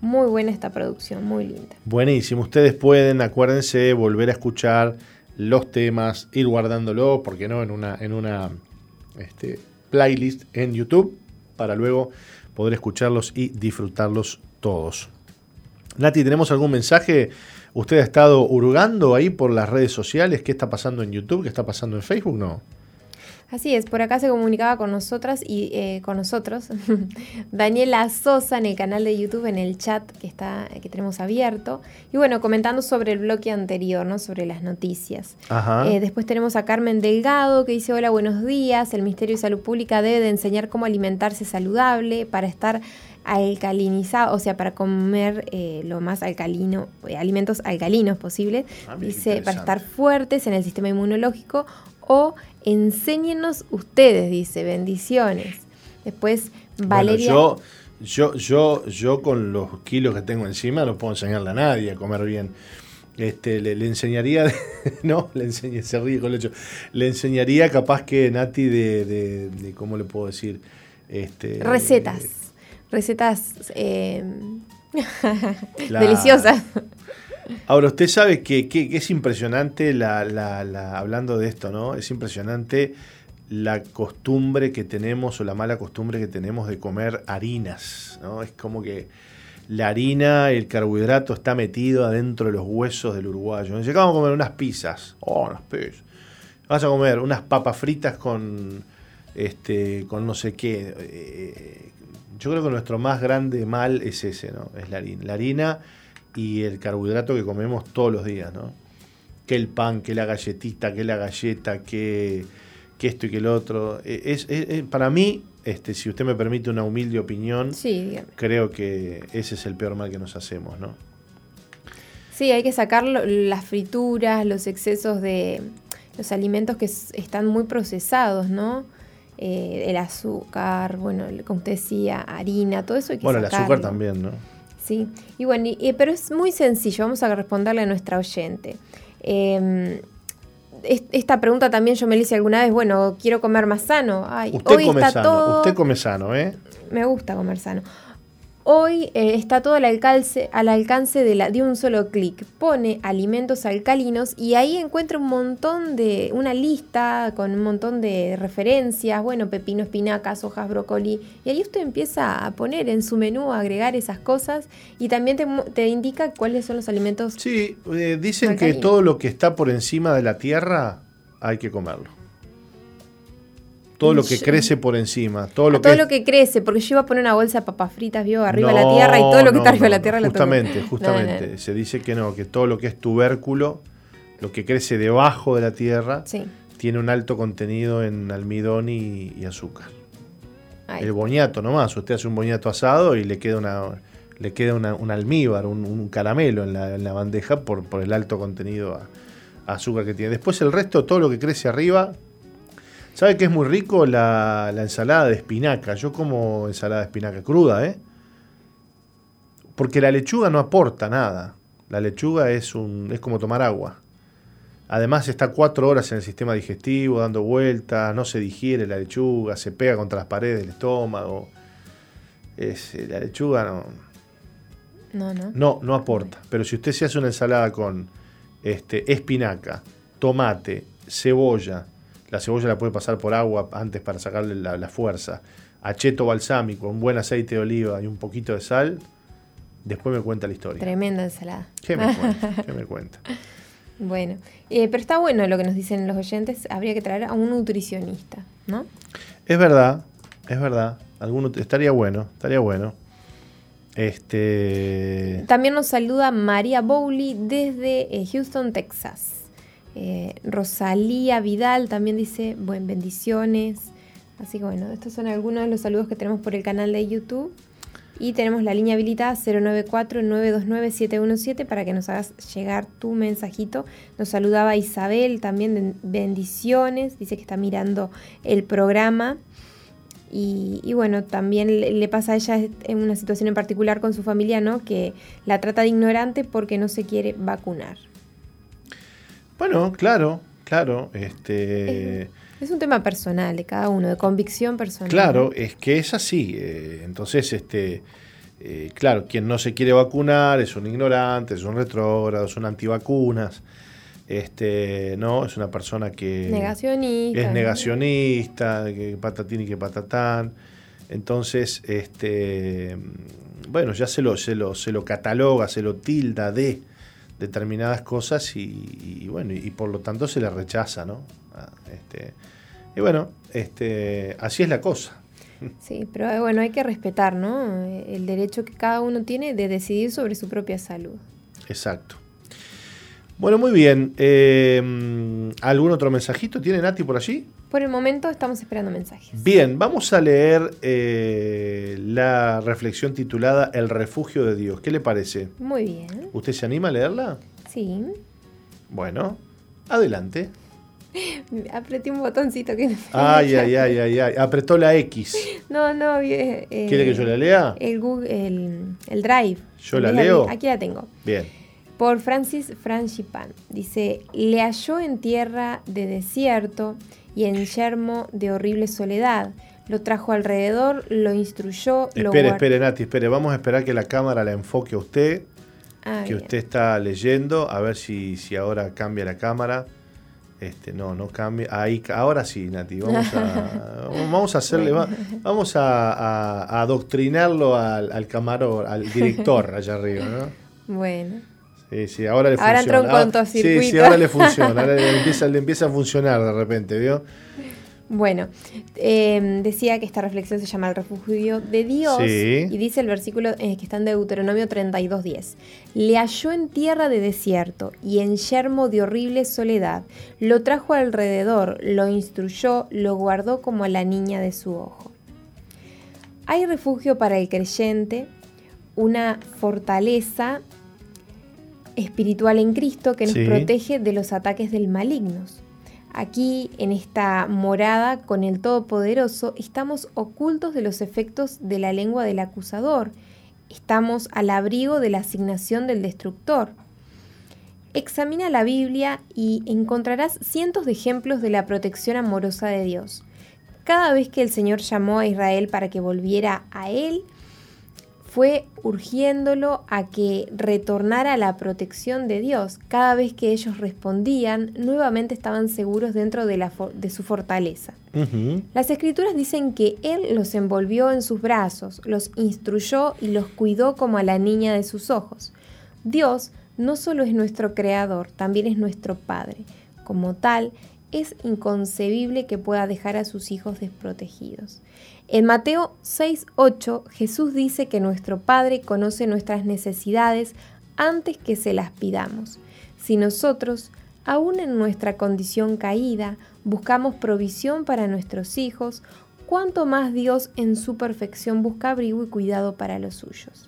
S2: Muy buena esta producción, muy linda.
S1: Buenísimo. Ustedes pueden, acuérdense, volver a escuchar los temas, ir guardándolo, porque no, en una, en una este, playlist en YouTube, para luego poder escucharlos y disfrutarlos todos. Nati, ¿tenemos algún mensaje? ¿Usted ha estado hurgando ahí por las redes sociales? ¿Qué está pasando en YouTube? ¿Qué está pasando en Facebook? No.
S2: Así es, por acá se comunicaba con nosotras y eh, con nosotros Daniela Sosa en el canal de YouTube, en el chat que está, que tenemos abierto. Y bueno, comentando sobre el bloque anterior, ¿no? Sobre las noticias. Eh, después tenemos a Carmen Delgado que dice: Hola, buenos días. El Ministerio de Salud Pública debe de enseñar cómo alimentarse saludable para estar alcalinizado, o sea, para comer eh, lo más alcalino, eh, alimentos alcalinos posibles, ah, dice, para estar fuertes en el sistema inmunológico o enséñenos ustedes, dice, bendiciones. Después, Valeria...
S1: yo, yo, yo, yo con los kilos que tengo encima no puedo enseñarle a nadie a comer bien. Este, le, enseñaría, no, le enseñé, se ríe con el hecho, le enseñaría capaz que Nati de, de, de ¿cómo le puedo decir? Este,
S2: Recetas recetas eh, deliciosas.
S1: Ahora, usted sabe que, es impresionante, la, hablando de esto, ¿no? Es impresionante la costumbre que tenemos o la mala costumbre que tenemos de comer harinas, ¿no? Es como que la harina, el carbohidrato está metido adentro de los huesos del uruguayo. Llegamos a comer unas pizzas, oh, unas pizzas. Vas a comer unas papas fritas con, este, con no sé qué, eh, yo creo que nuestro más grande mal es ese, ¿no? Es la harina. La harina y el carbohidrato que comemos todos los días, ¿no? Que el pan, que la galletita, que la galleta, que, esto y que el otro. E, es, para mí, este, si usted me permite una humilde opinión, creo que ese es el peor mal que nos hacemos, ¿no?
S2: Sí, hay que sacar las frituras, los excesos de los alimentos que están muy procesados, ¿no? Eh, el azúcar, bueno, como usted decía, harina, todo eso hay que
S1: Bueno, el azúcar también, ¿no?
S2: Sí, y bueno, pero es muy sencillo, vamos a responderle a nuestra oyente. Em, esta pregunta también yo me la hice alguna vez, bueno, quiero comer más sano.
S1: usted come está sano, todo... usted come sano, ¿eh?
S2: Me gusta comer sano. Hoy eh, está todo al alcance, al alcance de, la, de un solo clic. Pone alimentos alcalinos y ahí encuentra un montón de, una lista con un montón de referencias, bueno, pepino, espinacas, hojas, brócoli. Y ahí usted empieza a poner en su menú, a agregar esas cosas y también te, indica cuáles son los alimentos.
S1: Sí, eh, dicen que todo lo que está por encima de la tierra hay que comerlo. Todo lo que crece por encima. Todo lo,
S2: todo
S1: que,
S2: lo que crece, porque yo iba a poner una bolsa de papas fritas, vio, arriba de la tierra y todo lo que está arriba de la tierra
S1: Justamente, justamente. Se dice que no, que todo lo que es tubérculo, lo que crece debajo de la tierra, tiene un alto contenido en almidón y, azúcar. El boñato nomás, usted hace un boñato asado y le queda una le queda un almíbar, un, caramelo en la, bandeja por, por el alto contenido azúcar que tiene. Después el resto, todo lo que crece arriba, ¿Sabe que es muy rico la, ensalada de espinaca? Yo como ensalada de espinaca cruda, ¿eh? Porque la lechuga no aporta nada. La lechuga es, un, es como tomar agua. Además está cuatro horas en el sistema digestivo, dando vueltas, no se digiere la lechuga, se pega contra las paredes del estómago. Es, eh, la lechuga no,
S2: no, no.
S1: No, no aporta. Pero si usted se hace una ensalada con este, espinaca, tomate, cebolla, la cebolla la puede pasar por agua antes para sacarle la, fuerza. Acheto balsámico, un buen aceite de oliva y un poquito de sal. Después me cuenta la historia.
S2: Tremenda ensalada.
S1: ¿Qué me cuenta? ¿Qué me cuenta?
S2: Bueno, eh, pero está bueno lo que nos dicen los oyentes. Habría que traer a un nutricionista, ¿no?
S1: Es verdad, es verdad. Alguno estaría bueno, estaría bueno. Este.
S2: También nos saluda María Bowley desde eh, Houston, Texas. Eh, Rosalía Vidal también dice, buen bendiciones. Así que bueno, estos son algunos de los saludos que tenemos por el canal de YouTube. Y tenemos la línea habilitada 094-929-717 para que nos hagas llegar tu mensajito. Nos saludaba Isabel también bendiciones. Dice que está mirando el programa. Y, bueno, también le, pasa a ella en una situación en particular con su familia, ¿no? Que la trata de ignorante porque no se quiere vacunar.
S1: Bueno, claro, claro. Este,
S2: es, un tema personal de cada uno, de convicción personal.
S1: Claro, es que es así. Eh, entonces, este, eh, claro, quien no se quiere vacunar es un ignorante, es un retrógrado, son antivacunas. Este, no, es una persona que
S2: negacionista,
S1: es negacionista, que patatín y que patatán. Entonces, este, bueno, ya se lo, se lo, se lo cataloga, se lo tilda de determinadas cosas y, bueno, y, por lo tanto se le rechaza, ¿no? Ah, este, y bueno, este, así es la cosa.
S2: Sí, pero eh, bueno, hay que respetar, ¿no? El derecho que cada uno tiene de decidir sobre su propia salud.
S1: Exacto. Bueno, muy bien. Eh, ¿Algún otro mensajito tiene Nati por allí?
S2: Por el momento estamos esperando mensajes.
S1: Bien, vamos a leer eh, la reflexión titulada El refugio de Dios. ¿Qué le parece?
S2: Muy bien.
S1: ¿Usted se anima a leerla?
S2: Sí.
S1: Bueno, adelante.
S2: Apreté un botoncito que no
S1: Ay, ay, ay, ay, ay. Apretó la X.
S2: No, no.
S1: Eh, ¿Quiere que yo la lea?
S2: El, Google, el, Drive.
S1: ¿Yo la leo?
S2: Aquí la tengo.
S1: Bien.
S2: Por Francis Franchipan. Dice, le halló en tierra de desierto y en yermo de horrible soledad. Lo trajo alrededor, lo instruyó.
S1: Espere, espere, Nati, espere. Vamos a esperar que la cámara la enfoque a usted. Ah, que usted está leyendo. A ver si, si ahora cambia la cámara. Este, no, no cambia. Ahí, ahora sí, Nati. Vamos a, vamos a hacerle. Vamos a, adoctrinarlo al, al camarón, al director allá arriba, ¿no?
S2: Bueno.
S1: Sí, ahora le
S2: ahora
S1: funciona.
S2: Ahora entró un
S1: Sí, sí, ahora le funciona. Ahora le empieza, le empieza a funcionar de repente, ¿vio?
S2: Bueno, em, decía que esta reflexión se llama El refugio de Dios y dice el versículo eh, que está en Deuteronomio 32.10. Le halló en tierra de desierto y en yermo de horrible soledad. Lo trajo alrededor, lo instruyó, lo guardó como a la niña de su ojo. Hay refugio para el creyente, una fortaleza espiritual en Cristo que nos protege de los ataques del malignos. Aquí, en esta morada con el Todopoderoso, estamos ocultos de los efectos de la lengua del acusador. estamos al abrigo de la asignación del destructor. Examina la Biblia y encontrarás cientos de ejemplos de la protección amorosa de Dios. Cada vez que el Señor llamó a Israel para que volviera a Él, fue urgiéndolo a que retornara a la protección de Dios. Cada vez que ellos respondían, nuevamente estaban seguros dentro de, la de su fortaleza. Las escrituras dicen que Él los envolvió en sus brazos, los instruyó y los cuidó como a la niña de sus ojos. Dios no solo es nuestro creador, también es nuestro Padre. Como tal, es inconcebible que pueda dejar a sus hijos desprotegidos. En Mateo 6:8 Jesús dice que nuestro Padre conoce nuestras necesidades antes que se las pidamos. Si nosotros, aún en nuestra condición caída, buscamos provisión para nuestros hijos, cuánto más Dios en su perfección busca abrigo y cuidado para los suyos.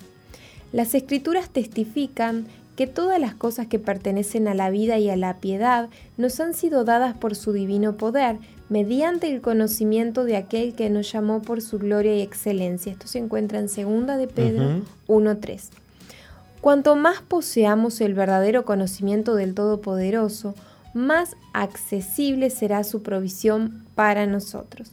S2: Las escrituras testifican que todas las cosas que pertenecen a la vida y a la piedad nos han sido dadas por su divino poder, mediante el conocimiento de aquel que nos llamó por su gloria y excelencia. Esto se encuentra en 2 de Pedro 1.3. Cuanto más poseamos el verdadero conocimiento del Todopoderoso, más accesible será su provisión para nosotros.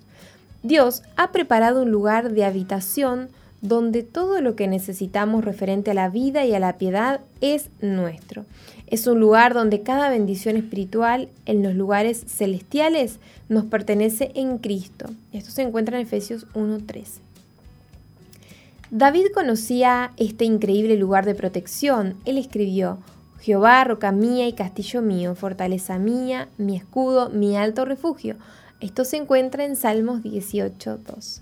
S2: Dios ha preparado un lugar de habitación donde todo lo que necesitamos referente a la vida y a la piedad es nuestro. Es un lugar donde cada bendición espiritual en los lugares celestiales nos pertenece en Cristo. Esto se encuentra en Efesios 1.13. David conocía este increíble lugar de protección. Él escribió, Jehová, roca mía y castillo mío, fortaleza mía, mi escudo, mi alto refugio. Esto se encuentra en Salmos 18.2.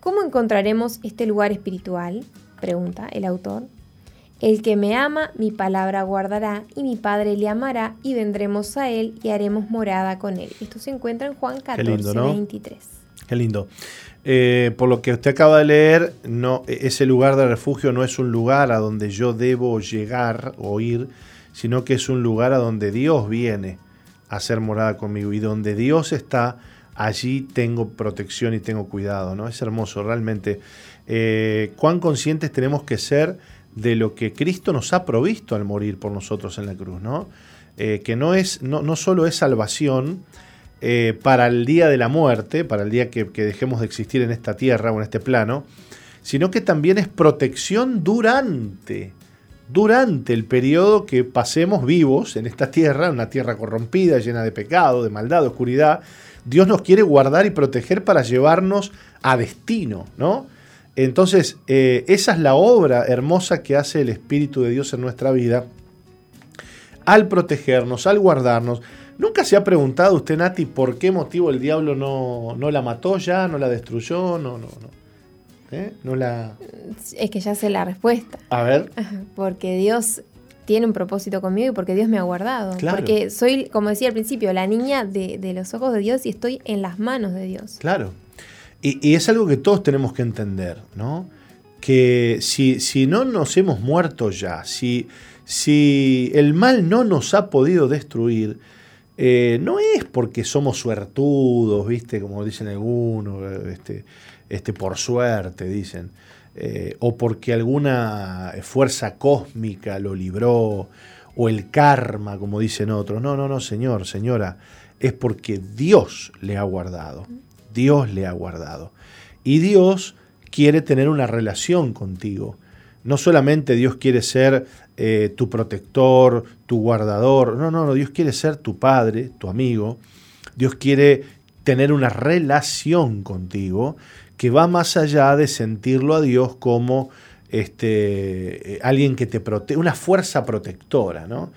S2: ¿Cómo encontraremos este lugar espiritual? Pregunta el autor. El que me ama, mi palabra guardará, y mi Padre le amará, y vendremos a él y haremos morada con él. Esto se encuentra en Juan 14, 23.
S1: Qué lindo. Eh, por lo que usted acaba de leer, no, ese lugar de refugio no es un lugar a donde yo debo llegar o ir, sino que es un lugar a donde Dios viene a hacer morada conmigo y donde Dios está allí tengo protección y tengo cuidado, ¿no? Es hermoso, realmente. Eh, cuán conscientes tenemos que ser de lo que Cristo nos ha provisto al morir por nosotros en la cruz, ¿no? Eh, que no, es, no, no, solo es salvación eh, para el día de la muerte, para el día que, que dejemos de existir en esta tierra o en este plano, sino que también es protección durante, durante el periodo que pasemos vivos en esta tierra, una tierra corrompida, llena de pecado, de maldad, de oscuridad, Dios nos quiere guardar y proteger para llevarnos a destino, ¿no? Entonces, eh, esa es la obra hermosa que hace el Espíritu de Dios en nuestra vida al protegernos, al guardarnos. ¿Nunca se ha preguntado usted, Nati, por qué motivo el diablo no, no la mató ya, no la destruyó? No, no, no. ¿Eh? No la...
S2: Es que ya sé la respuesta.
S1: A ver.
S2: Porque Dios tiene un propósito conmigo y porque Dios me ha guardado. Porque soy, como decía al principio, la niña de, los ojos de Dios y estoy en las manos de Dios.
S1: Claro. Y, es algo que todos tenemos que entender, ¿no? Que si, si no nos hemos muerto ya, si, si el mal no nos ha podido destruir, eh, no es porque somos suertudos, ¿viste? Como dicen algunos, este, este, por suerte, dicen. Eh, o porque alguna fuerza cósmica lo libró, o el karma, como dicen otros. No, no, no, señor, señora, es porque Dios le ha guardado. Dios le ha guardado. Y Dios quiere tener una relación contigo. No solamente Dios quiere ser eh, tu protector, tu guardador, no, no, no, Dios quiere ser tu padre, tu amigo. Dios quiere tener una relación contigo que va más allá de sentirlo a Dios como este, eh, alguien que te protege, una fuerza protectora. ¿no?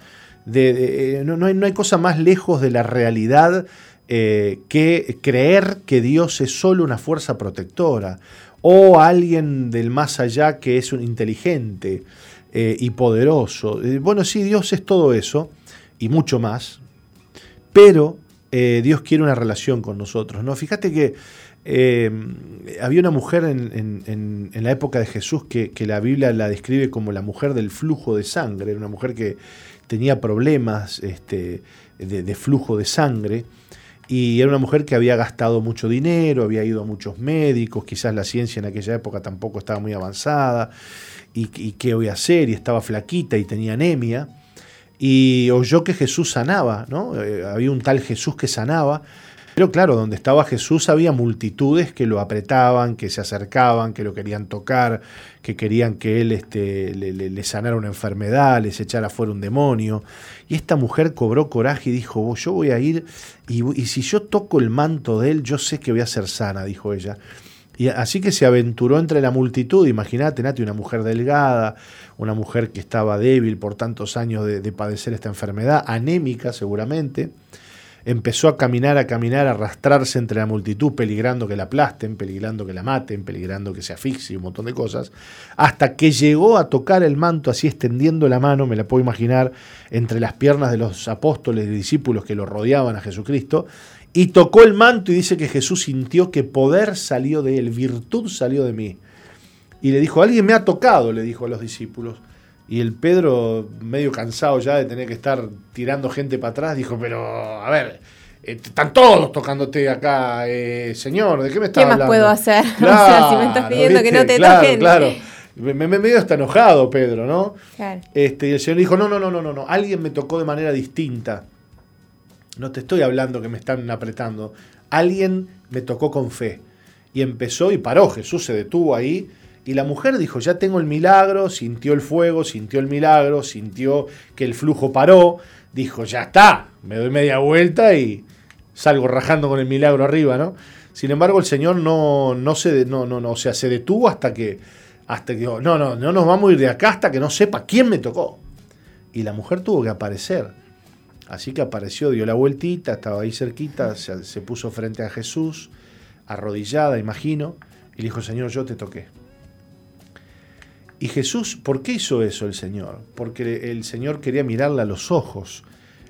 S1: Eh, no, hay, cosa más lejos de la realidad eh, que creer que Dios es solo una fuerza protectora o alguien del más allá que es un inteligente y poderoso. bueno, sí, Dios es todo eso y mucho más, pero Dios quiere una relación con nosotros. ¿no? Fíjate que eh, había una mujer en, la época de Jesús que, la Biblia la describe como la mujer del flujo de sangre, era una mujer que tenía problemas este, de, flujo de sangre y era una mujer que había gastado mucho dinero, había ido a muchos médicos, quizás la ciencia en aquella época tampoco estaba muy avanzada, y, qué voy a hacer, y estaba flaquita y tenía anemia, y oyó que Jesús sanaba, ¿no? Eh, había un tal Jesús que sanaba, pero claro, donde estaba Jesús había multitudes que lo apretaban, que se acercaban, que lo querían tocar, que querían que él este, le, sanara una enfermedad, les echara fuera un demonio. Y esta mujer cobró coraje y dijo, yo voy a ir y, si yo toco el manto de él, yo sé que voy a ser sana, dijo ella. Y así que se aventuró entre la multitud, imagínate, Nati, una mujer delgada, una mujer que estaba débil por tantos años de padecer esta enfermedad, anémica seguramente empezó a caminar, a caminar, a arrastrarse entre la multitud, peligrando que la aplasten, peligrando que la maten, peligrando que se asfixie, un montón de cosas, hasta que llegó a tocar el manto así extendiendo la mano, me la puedo imaginar, entre las piernas de los apóstoles y discípulos que lo rodeaban a Jesucristo, y tocó el manto y dice que Jesús sintió que poder salió de él, virtud salió de mí. Y le dijo, alguien me ha tocado, le dijo a los discípulos. Y el Pedro, medio cansado ya de tener que estar tirando gente para atrás, dijo, pero a ver, eh, están todos tocándote acá, eh, señor, ¿de qué me estás hablando?
S2: ¿Qué más puedo hacer? o sea, si me estás pidiendo que no te
S1: claro,
S2: toquen.
S1: Claro, me, me, medio está enojado Pedro, ¿no? Claro. Este, y el Señor dijo, no, no, no, no, no, no, alguien me tocó de manera distinta. No te estoy hablando que me están apretando. Alguien me tocó con fe. Y empezó y paró, Jesús se detuvo ahí y la mujer dijo, ya tengo el milagro, sintió el fuego, sintió el milagro, sintió que el flujo paró, dijo, ya está, me doy media vuelta y salgo rajando con el milagro arriba, ¿no? Sin embargo, el Señor no, no se, no, no, no, o sea, se detuvo hasta que, hasta que, no, no, no nos vamos a ir de acá hasta que no sepa quién me tocó. Y la mujer tuvo que aparecer. Así que apareció, dio la vueltita, estaba ahí cerquita, se, se puso frente a Jesús, arrodillada, imagino, y le dijo, Señor, yo te toqué. Y Jesús, ¿por qué hizo eso el Señor? Porque el Señor quería mirarla a los ojos.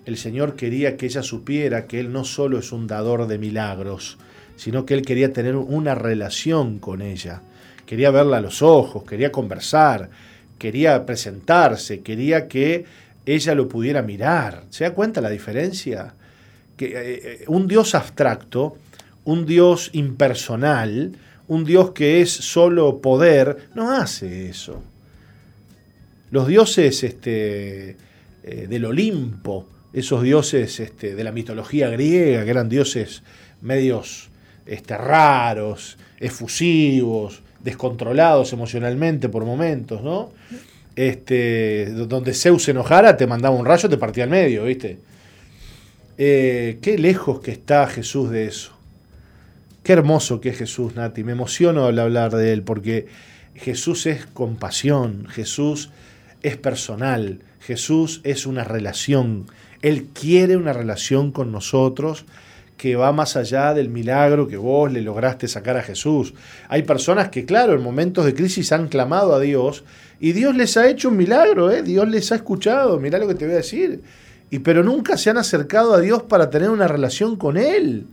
S1: El Señor quería que ella supiera que Él no solo es un dador de milagros, sino que Él quería tener una relación con ella. Quería verla a los ojos, quería conversar, quería presentarse, quería que ella lo pudiera mirar. ¿Se da cuenta la diferencia? Que eh, eh, un Dios abstracto, un Dios impersonal, un Dios que es solo poder, no hace eso. Los dioses este, eh, del Olimpo, esos dioses este, de la mitología griega, que eran dioses medios este, raros, efusivos, descontrolados emocionalmente por momentos, ¿no? Este, donde Zeus se enojara, te mandaba un rayo, te partía al medio, ¿viste? Eh, qué lejos que está Jesús de eso. Qué hermoso que es Jesús, Nati. Me emociono al hablar de él porque Jesús es compasión, Jesús es personal, Jesús es una relación. Él quiere una relación con nosotros que va más allá del milagro que vos le lograste sacar a Jesús. Hay personas que, claro, en momentos de crisis han clamado a Dios y Dios les ha hecho un milagro, ¿eh? Dios les ha escuchado, mirá lo que te voy a decir. Y pero nunca se han acercado a Dios para tener una relación con Él.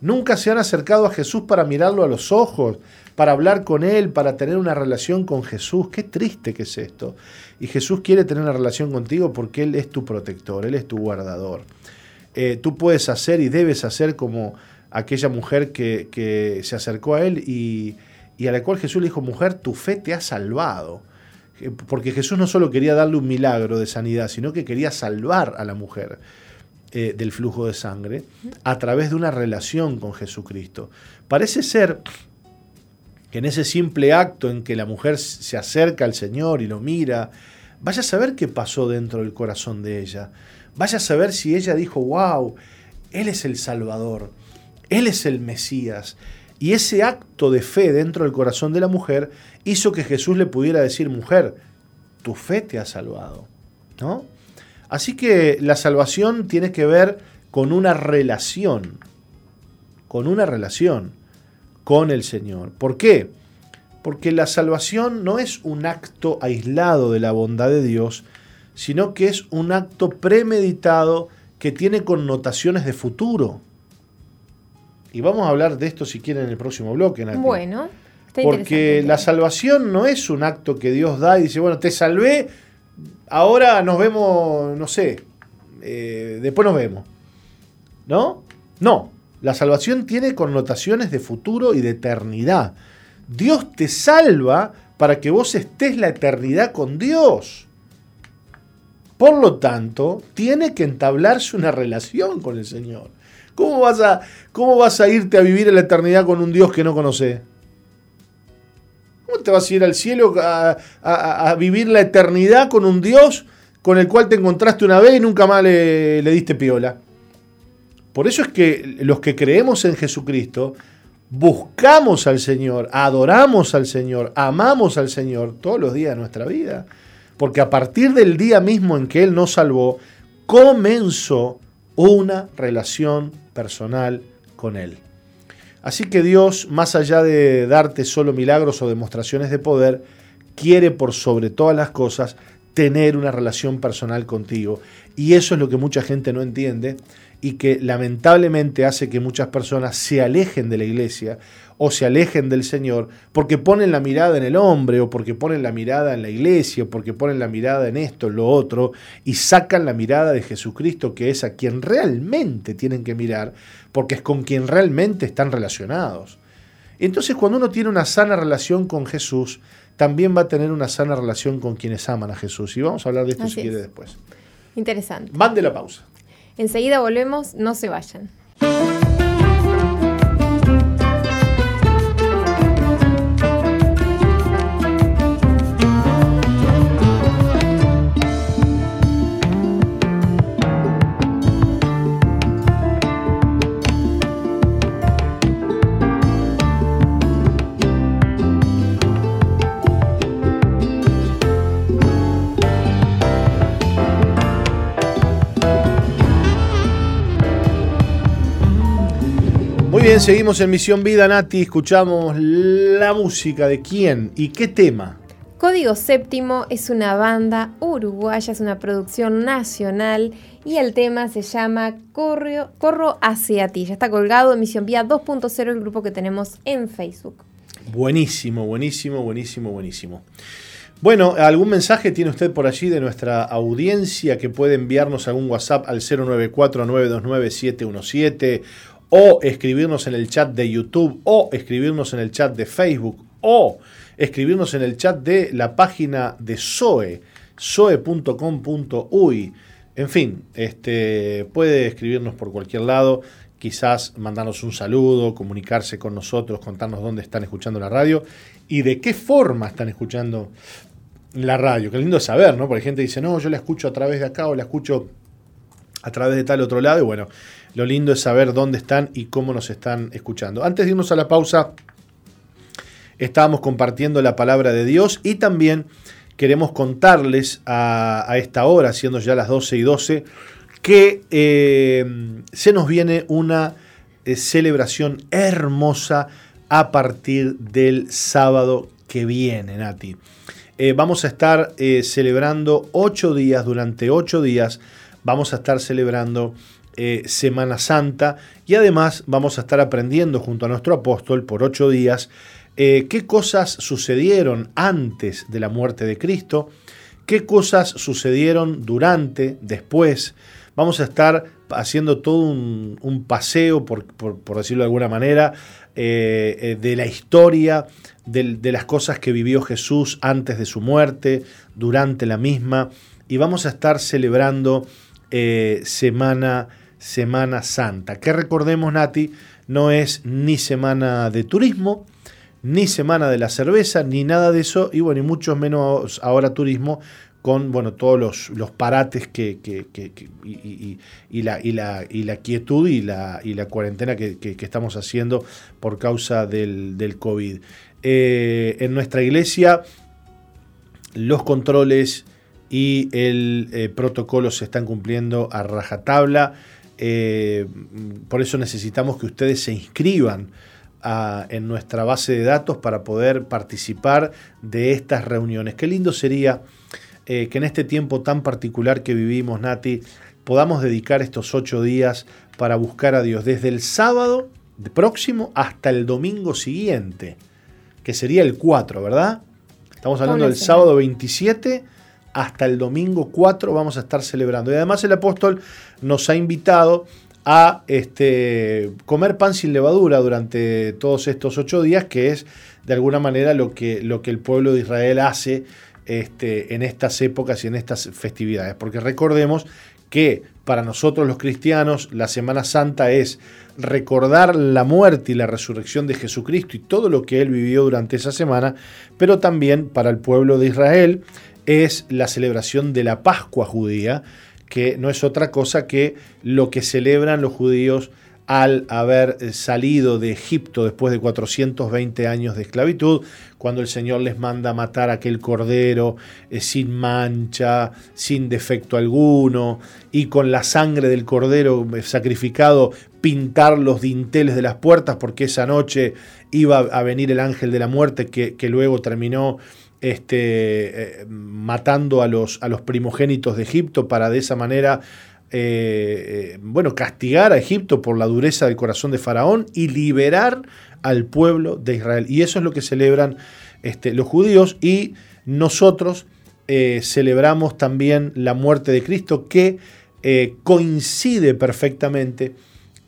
S1: Nunca se han acercado a Jesús para mirarlo a los ojos, para hablar con Él, para tener una relación con Jesús. Qué triste que es esto. Y Jesús quiere tener una relación contigo porque Él es tu protector, Él es tu guardador. Eh, tú puedes hacer y debes hacer como aquella mujer que, se acercó a Él y, y a la cual Jesús le dijo, mujer, tu fe te ha salvado. Eh, porque Jesús no solo quería darle un milagro de sanidad, sino que quería salvar a la mujer. Eh, del flujo de sangre a través de una relación con Jesucristo. Parece ser que en ese simple acto en que la mujer se acerca al Señor y lo mira, vaya a saber qué pasó dentro del corazón de ella. Vaya a saber si ella dijo, wow, Él es el Salvador, Él es el Mesías. Y ese acto de fe dentro del corazón de la mujer hizo que Jesús le pudiera decir, mujer, tu fe te ha salvado. ¿No? Así que la salvación tiene que ver con una relación, con una relación con el Señor. ¿Por qué? Porque la salvación no es un acto aislado de la bondad de Dios, sino que es un acto premeditado que tiene connotaciones de futuro. Y vamos a hablar de esto si quieren en el próximo bloque.
S2: Bueno,
S1: porque la salvación no es un acto que Dios da y dice, bueno, te salvé, ahora nos vemos, no sé, eh, después nos vemos. ¿No? No. La salvación tiene connotaciones de futuro y de eternidad. Dios te salva para que vos estés la eternidad con Dios. Por lo tanto, tiene que entablarse una relación con el Señor. ¿Cómo vas a, cómo vas a irte a vivir en la eternidad con un Dios que no conoces? ¿Cómo te vas a ir al cielo a, vivir la eternidad con un Dios con el cual te encontraste una vez y nunca más le, le diste piola? Por eso es que los que creemos en Jesucristo buscamos al Señor, adoramos al Señor, amamos al Señor todos los días de nuestra vida. Porque a partir del día mismo en que Él nos salvó, comenzó una relación personal con Él. Así que Dios, más allá de darte solo milagros o demostraciones de poder, quiere por sobre todas las cosas tener una relación personal contigo. Y eso es lo que mucha gente no entiende y que lamentablemente hace que muchas personas se alejen de la iglesia o se alejen del Señor porque ponen la mirada en el hombre o porque ponen la mirada en la iglesia o porque ponen la mirada en esto, en lo otro y sacan la mirada de Jesucristo que es a quien realmente tienen que mirar porque es con quien realmente están relacionados. Entonces cuando uno tiene una sana relación con Jesús, también va a tener una sana relación con quienes aman a Jesús. Y vamos a hablar de esto si quiere después.
S2: Interesante.
S1: Mande la pausa.
S2: Enseguida volvemos, no se vayan.
S1: Bien, seguimos en Misión Vida, Nati. Escuchamos la música de quién y qué tema.
S2: Código Séptimo es una banda uruguaya, es una producción nacional y el tema se llama Corro, Corro hacia ti. Ya está colgado en Misión Vida 2.0, el grupo que tenemos en Facebook.
S1: Buenísimo, buenísimo, buenísimo, buenísimo. Bueno, ¿algún mensaje tiene usted por allí de nuestra audiencia que puede enviarnos algún WhatsApp al 094 929 717 o escribirnos en el chat de YouTube, o escribirnos en el chat de Facebook, o escribirnos en el chat de la página de SOE, soe.com.uy. En fin, este, puede escribirnos por cualquier lado, quizás mandarnos un saludo, comunicarse con nosotros, contarnos dónde están escuchando la radio y de qué forma están escuchando la radio. Qué lindo saber, ¿no? Porque gente dice, no, yo la escucho a través de acá o la escucho a través de tal otro lado. Y bueno, lo lindo es saber dónde están y cómo nos están escuchando. Antes de irnos a la pausa, estábamos compartiendo la palabra de Dios y también queremos contarles a, esta hora, siendo ya las 12 y 12, que eh, se nos viene una eh, celebración hermosa a partir del sábado que viene, Nati. Eh, vamos a estar celebrando ocho días, durante ocho días, vamos a estar celebrando eh, Semana Santa y además vamos a estar aprendiendo junto a nuestro apóstol por ocho días eh, qué cosas sucedieron antes de la muerte de Cristo, qué cosas sucedieron durante, después. Vamos a estar haciendo todo un, paseo, por, decirlo de alguna manera, eh, de la historia, de, las cosas que vivió Jesús antes de su muerte, durante la misma, y vamos a estar celebrando Semana Semana Santa, que recordemos, Nati, no es ni semana de turismo, ni semana de la cerveza, ni nada de eso, y bueno, y mucho menos ahora turismo, con bueno, todos los, parates que, y, la, la, quietud y la, y la cuarentena que, estamos haciendo por causa del, COVID. Eh, en nuestra iglesia, los controles y el eh, protocolo se están cumpliendo a rajatabla. Eh, por eso necesitamos que ustedes se inscriban en nuestra base de datos para poder participar de estas reuniones. Qué lindo sería eh, que en este tiempo tan particular que vivimos, Nati, podamos dedicar estos ocho días para buscar a Dios desde el sábado próximo hasta el domingo siguiente, que sería el 4, ¿verdad? Estamos hablando del sábado 27 hasta el domingo 4 vamos a estar celebrando. Y además el apóstol nos ha invitado a este, comer pan sin levadura durante todos estos ocho días, que es de alguna manera lo que, lo que el pueblo de Israel hace este, en estas épocas y en estas festividades. Porque recordemos que para nosotros los cristianos la Semana Santa es recordar la muerte y la resurrección de Jesucristo y todo lo que él vivió durante esa semana, pero también para el pueblo de Israel es la celebración de la Pascua judía, que no es otra cosa que lo que celebran los judíos al haber salido de Egipto después de 420 años de esclavitud, cuando el Señor les manda matar aquel cordero eh, sin mancha, sin defecto alguno, y con la sangre del cordero eh, sacrificado pintar los dinteles de las puertas, porque esa noche iba a venir el ángel de la muerte que, luego terminó este, matando a los, a los primogénitos de Egipto para de esa manera eh, eh, bueno, castigar a Egipto por la dureza del corazón de Faraón y liberar al pueblo de Israel. Y eso es lo que celebran este, los judíos y nosotros eh, celebramos también la muerte de Cristo que coincide perfectamente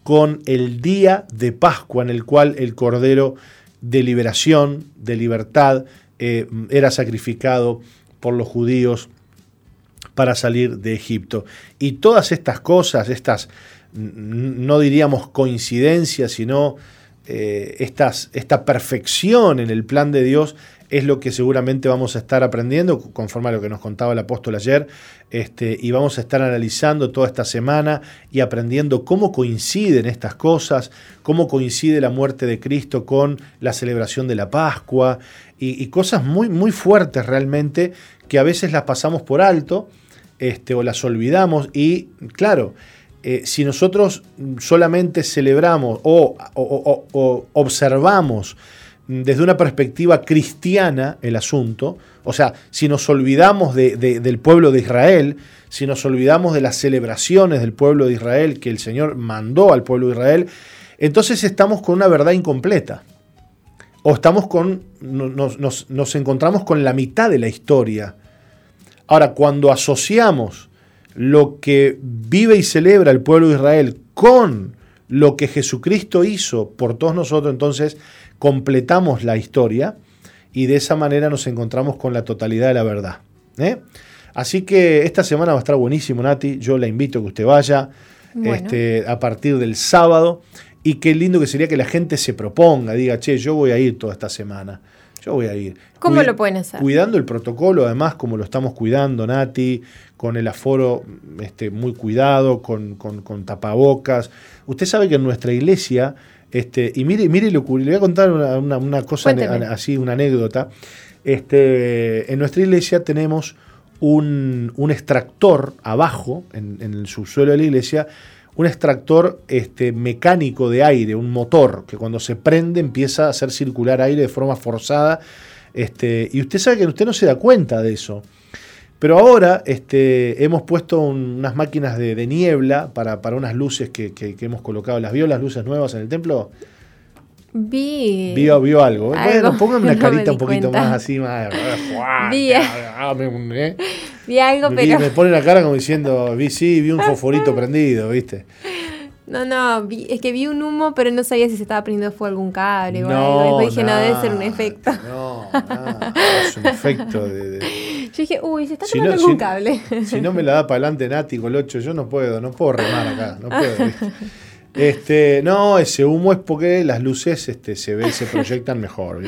S1: con el día de Pascua en el cual el Cordero de liberación, de libertad, era sacrificado por los judíos para salir de Egipto. Y todas estas cosas, estas, no diríamos coincidencias, sino eh, estas, esta perfección en el plan de Dios, es lo que seguramente vamos a estar aprendiendo, conforme a lo que nos contaba el apóstol ayer, este, y vamos a estar analizando toda esta semana y aprendiendo cómo coinciden estas cosas, cómo coincide la muerte de Cristo con la celebración de la Pascua, y, cosas muy, muy fuertes realmente que a veces las pasamos por alto este, o las olvidamos y claro, eh, si nosotros solamente celebramos o, observamos desde una perspectiva cristiana el asunto, o sea, si nos olvidamos del pueblo de Israel, si nos olvidamos de las celebraciones del pueblo de Israel que el Señor mandó al pueblo de Israel, entonces estamos con una verdad incompleta. O estamos con, nos encontramos con la mitad de la historia Ahora, cuando asociamos lo que vive y celebra el pueblo de Israel con lo que Jesucristo hizo por todos nosotros, entonces completamos la historia y de esa manera nos encontramos con la totalidad de la verdad. ¿eh? Así que esta semana va a estar buenísimo, Nati. Yo la invito a que usted vaya este, a partir del sábado. Y qué lindo que sería que la gente se proponga, diga, che, yo voy a ir toda esta semana. Yo voy a ir.
S2: ¿Cómo lo pueden hacer?
S1: Cuidando el protocolo, además, como lo estamos cuidando, Nati, con el aforo este, muy cuidado, con, tapabocas. Usted sabe que en nuestra iglesia, este, y mire, mire lo le voy a contar una, cosa así, una anécdota. Este, en nuestra iglesia tenemos un, extractor abajo, en, en el subsuelo de la iglesia, un extractor este, mecánico de aire, un motor, que cuando se prende empieza a hacer circular aire de forma forzada. Este, y usted sabe que usted no se da cuenta de eso. Pero ahora este, hemos puesto unas máquinas de, niebla para, para, unas luces que, hemos colocado. ¿Las vio las luces nuevas en el templo?
S2: Vi.
S1: Vio, vio algo. Bueno, póngame una carita un poquito más así, más.
S2: Vi. Vi algo, pero.
S1: Me pone la cara como diciendo, vi sí, vi un fosforito prendido, ¿viste?
S2: No, no, es que vi un humo, pero no sabía si se estaba prendiendo fuego algún cable o algo. dije, no, debe ser un efecto.
S1: No, no, es un efecto de.
S2: Yo dije, uy, se está si algún cable.
S1: Si no me la da para adelante Nati el 8, yo no puedo, no puedo remar acá, no puedo. Este, no, ese humo es porque las luces este, se ven, se proyectan mejor.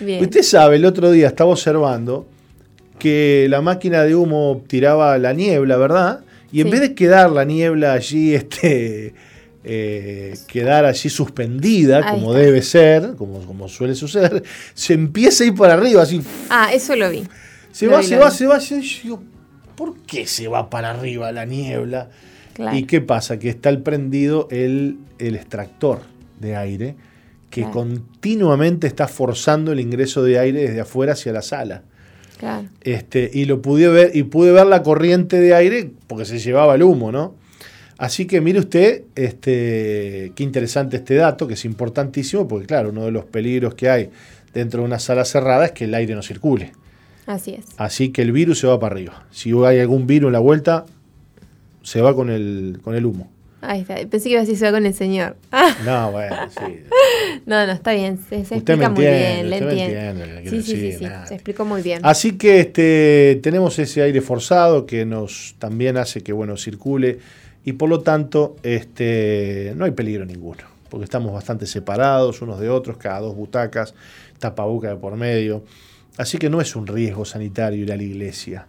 S1: Usted sabe, el otro día estaba observando que la máquina de humo tiraba la niebla, ¿verdad? Y en vez de quedar la niebla allí, este, eh, quedar allí suspendida, como debe ser, como, como suele suceder, se empieza a ir para arriba, así.
S2: Ah, eso lo vi.
S1: Se va, se va, se va, se va. ¿por qué se va para arriba la niebla? ¿Y qué pasa? Que está el prendido el, el extractor de aire que continuamente está forzando el ingreso de aire desde afuera hacia la sala. Este, y lo pude ver, y pude ver la corriente de aire porque se llevaba el humo, ¿no? Así que mire usted, este, qué interesante este dato, que es importantísimo, porque claro, uno de los peligros que hay dentro de una sala cerrada es que el aire no circule.
S2: Así es.
S1: Así que el virus se va para arriba. Si hay algún virus en la vuelta, se va con el, con el humo.
S2: Ahí está. Pensé que iba a decir se va con el Señor.
S1: No, bueno, sí.
S2: no, no, está bien. Se, explica muy bien. Le entiendo. sí, sí, sí, sí, Se explicó muy bien.
S1: Así que este, tenemos ese aire forzado que nos también hace que bueno circule y por lo tanto este, no hay peligro ninguno. Porque estamos bastante separados unos de otros, cada dos butacas, tapabuca de por medio. Así que no es un riesgo sanitario ir a la iglesia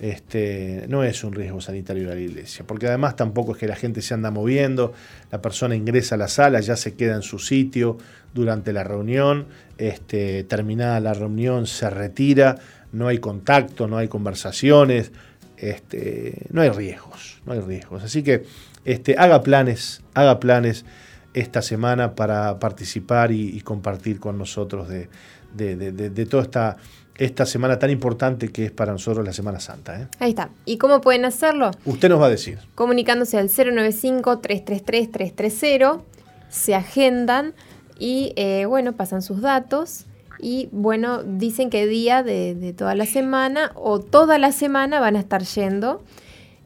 S1: este, no es un riesgo sanitario de la iglesia, porque además tampoco es que la gente se anda moviendo, la persona ingresa a la sala, ya se queda en su sitio durante la reunión, este, terminada la reunión se retira, no hay contacto, no hay conversaciones, este, no hay riesgos, no hay riesgos. Así que este, haga planes, haga planes esta semana para participar y, compartir con nosotros de, de, de toda esta esta semana tan importante que es para nosotros la Semana Santa. ¿eh?
S2: Ahí está. ¿Y cómo pueden hacerlo?
S1: Usted nos va a decir.
S2: Comunicándose al 095-333-330, se agendan y, eh, bueno, pasan sus datos. Y bueno, dicen qué día de, de, toda la semana o toda la semana van a estar yendo,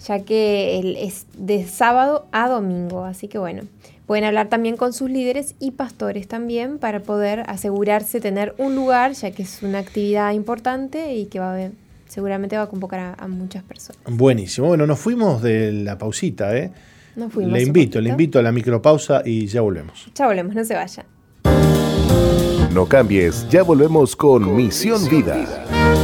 S2: ya que es de sábado a domingo. Así que bueno, Pueden hablar también con sus líderes y pastores también para poder asegurarse tener un lugar, ya que es una actividad importante y que va a seguramente va a convocar a, muchas personas.
S1: Buenísimo. Bueno, nos fuimos de la pausita, ¿eh?
S2: Nos fuimos.
S1: Le invito, le invito a la micropausa y ya volvemos.
S2: Ya volvemos, no se vaya.
S3: No cambies, ya volvemos con, Misión, Vida.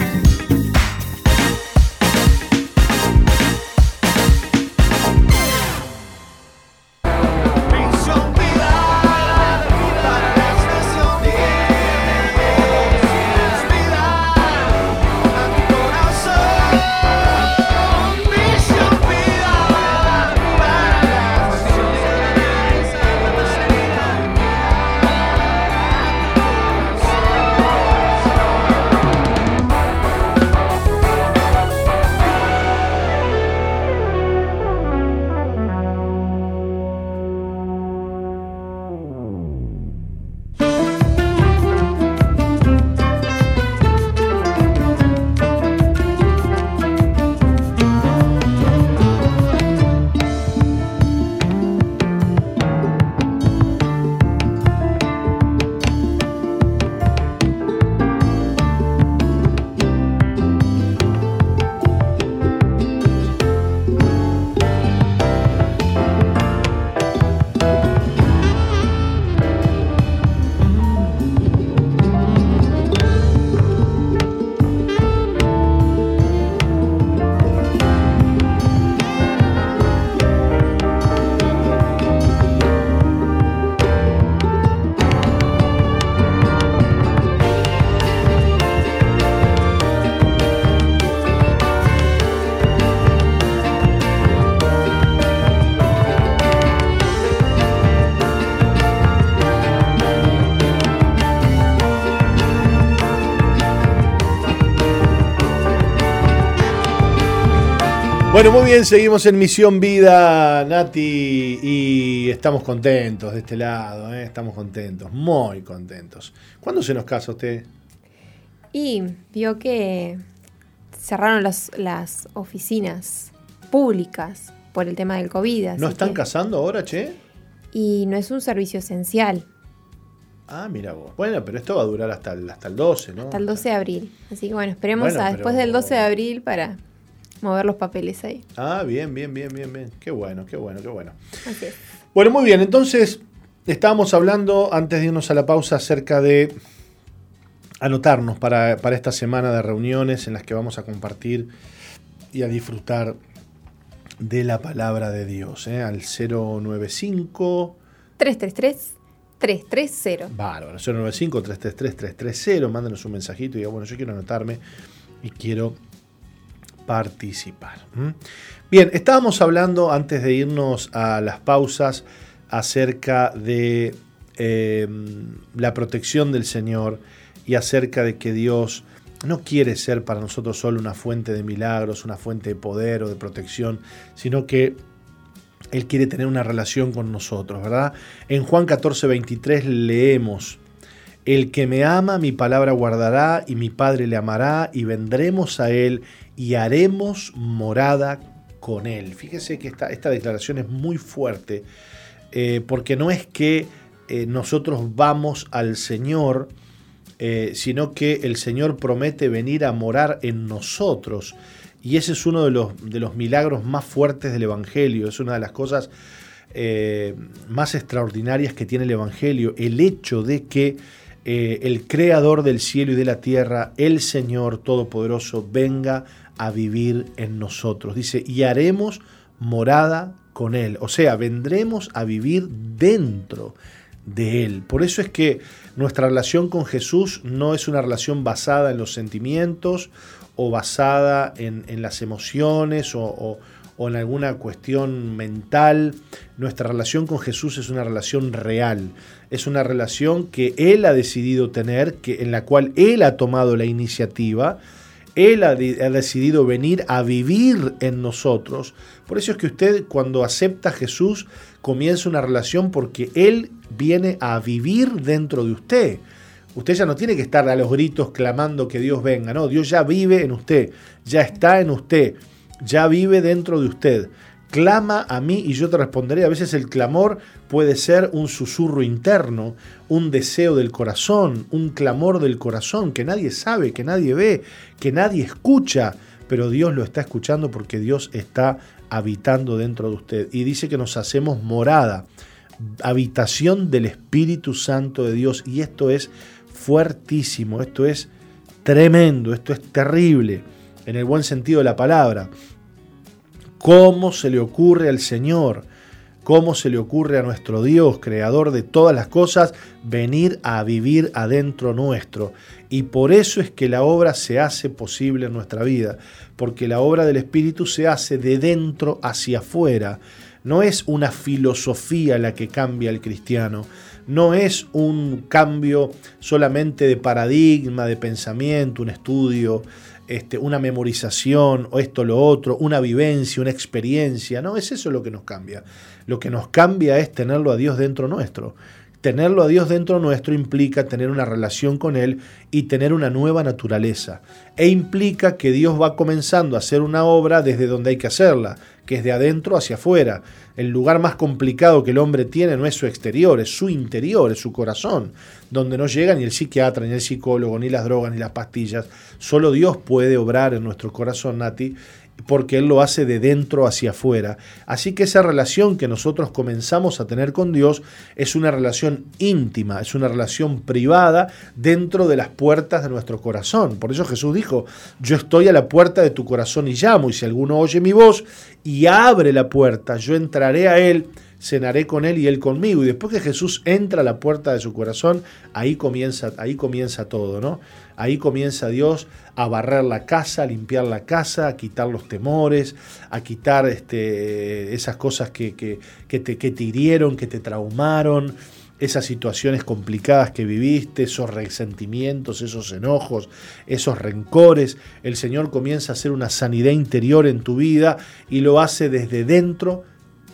S1: Bueno, muy bien, seguimos en Misión Vida, Nati, y estamos contentos de este lado, ¿eh? estamos contentos, muy contentos. ¿Cuándo se nos casa usted?
S2: Y vio que cerraron las, las oficinas públicas por el tema del COVID.
S1: ¿No están casando ahora, che?
S2: Y no es un servicio esencial.
S1: Ah, mira vos. Bueno, pero esto va a durar hasta el, hasta el 12, ¿no?
S2: Hasta el 12 de abril. Así que bueno, esperemos a después del 12 de abril para mover los papeles ahí.
S1: Ah, bien, bien, bien, bien, bien. Qué bueno, qué bueno, qué bueno. Así es. Bueno, muy bien. Entonces, estábamos hablando antes de irnos a la pausa acerca de anotarnos para, esta semana de reuniones en las que vamos a compartir y a disfrutar de la palabra de Dios. ¿eh? Al 095
S2: 333 330.
S1: Bárbaro, 095 333 330. Mándenos un mensajito y diga, bueno, yo quiero anotarme y quiero participar. Bien, estábamos hablando antes de irnos a las pausas acerca de em, la protección del Señor y acerca de que Dios no quiere ser para nosotros solo una fuente de milagros, una fuente de poder o de protección, sino que Él quiere tener una relación con nosotros, ¿verdad? En Juan 14, 23 leemos, El que me ama, mi palabra guardará, y mi Padre le amará, y vendremos a Él, y haremos morada con Él. Fíjese que esta, esta declaración es muy fuerte, eh, porque no es que eh, nosotros vamos al Señor, eh, sino que el Señor promete venir a morar en nosotros. Y ese es uno de los, de los milagros más fuertes del Evangelio, es una de las cosas más extraordinarias que tiene el Evangelio, el hecho de que el Creador del cielo y de la tierra, el Señor Todopoderoso, venga a vivir en nosotros. Dice, y haremos morada con Él. O sea, vendremos a vivir dentro de Él. Por eso es que nuestra relación con Jesús no es una relación basada en los sentimientos o basada en, las emociones o, en alguna cuestión mental. Nuestra relación con Jesús es una relación real, es una relación que Él ha decidido tener, que, en la cual Él ha tomado la iniciativa. Él ha, decidido venir a vivir en nosotros. Por eso es que usted cuando acepta a Jesús comienza una relación porque Él viene a vivir dentro de usted. Usted ya no tiene que estar a los gritos clamando que Dios venga, no, Dios ya vive en usted, ya está en usted, ya vive dentro de usted. Clama a mí y yo te responderé. A veces el clamor puede ser un susurro interno, un deseo del corazón, un clamor del corazón que nadie sabe, que nadie ve, que nadie escucha, pero Dios lo está escuchando porque Dios está habitando dentro de usted. Y dice que nos hacemos morada habitación del Espíritu Santo de Dios. Y esto es fuertísimo, esto es tremendo, esto es terrible, en el buen sentido de la palabra. ¿Cómo se le ocurre al Señor? ¿Cómo se le ocurre a nuestro Dios, creador de todas las cosas, venir a vivir adentro nuestro? Y por eso es que la obra se hace posible en nuestra vida, porque la obra del Espíritu se hace de dentro hacia afuera. No es una filosofía la que cambia al cristiano, no es un cambio solamente de paradigma, de pensamiento, un estudio, este, una memorización o esto, lo otro, una vivencia, una experiencia. No es eso lo que nos cambia. Lo que nos cambia es tenerlo a Dios dentro nuestro. Tenerlo a Dios dentro nuestro implica tener una relación con Él y tener una nueva naturaleza. E implica que Dios va comenzando a hacer una obra desde donde hay que hacerla, que es de adentro hacia afuera. El lugar más complicado que el hombre tiene no es su exterior, es su interior, es su corazón, donde no llega ni el psiquiatra, ni el psicólogo, ni las drogas, ni las pastillas. Solo Dios puede obrar en nuestro corazón, Nati, porque Él lo hace de dentro hacia afuera. Así que esa relación que nosotros comenzamos a tener con Dios es una relación íntima, es una relación privada dentro de las puertas de nuestro corazón. Por eso Jesús dijo, yo estoy a la puerta de tu corazón y llamo, y si alguno oye mi voz y abre la puerta, yo entraré a Él cenaré con él y él conmigo. Y después que Jesús entra a la puerta de su corazón, ahí comienza, ahí comienza todo, ¿no? Ahí comienza Dios a barrer la casa, a limpiar la casa, a quitar los temores, a quitar este, esas cosas que, que, te, que te hirieron, que te traumaron, esas situaciones complicadas que viviste, esos resentimientos, esos enojos, esos rencores. El Señor comienza a hacer una sanidad interior en tu vida y lo hace desde dentro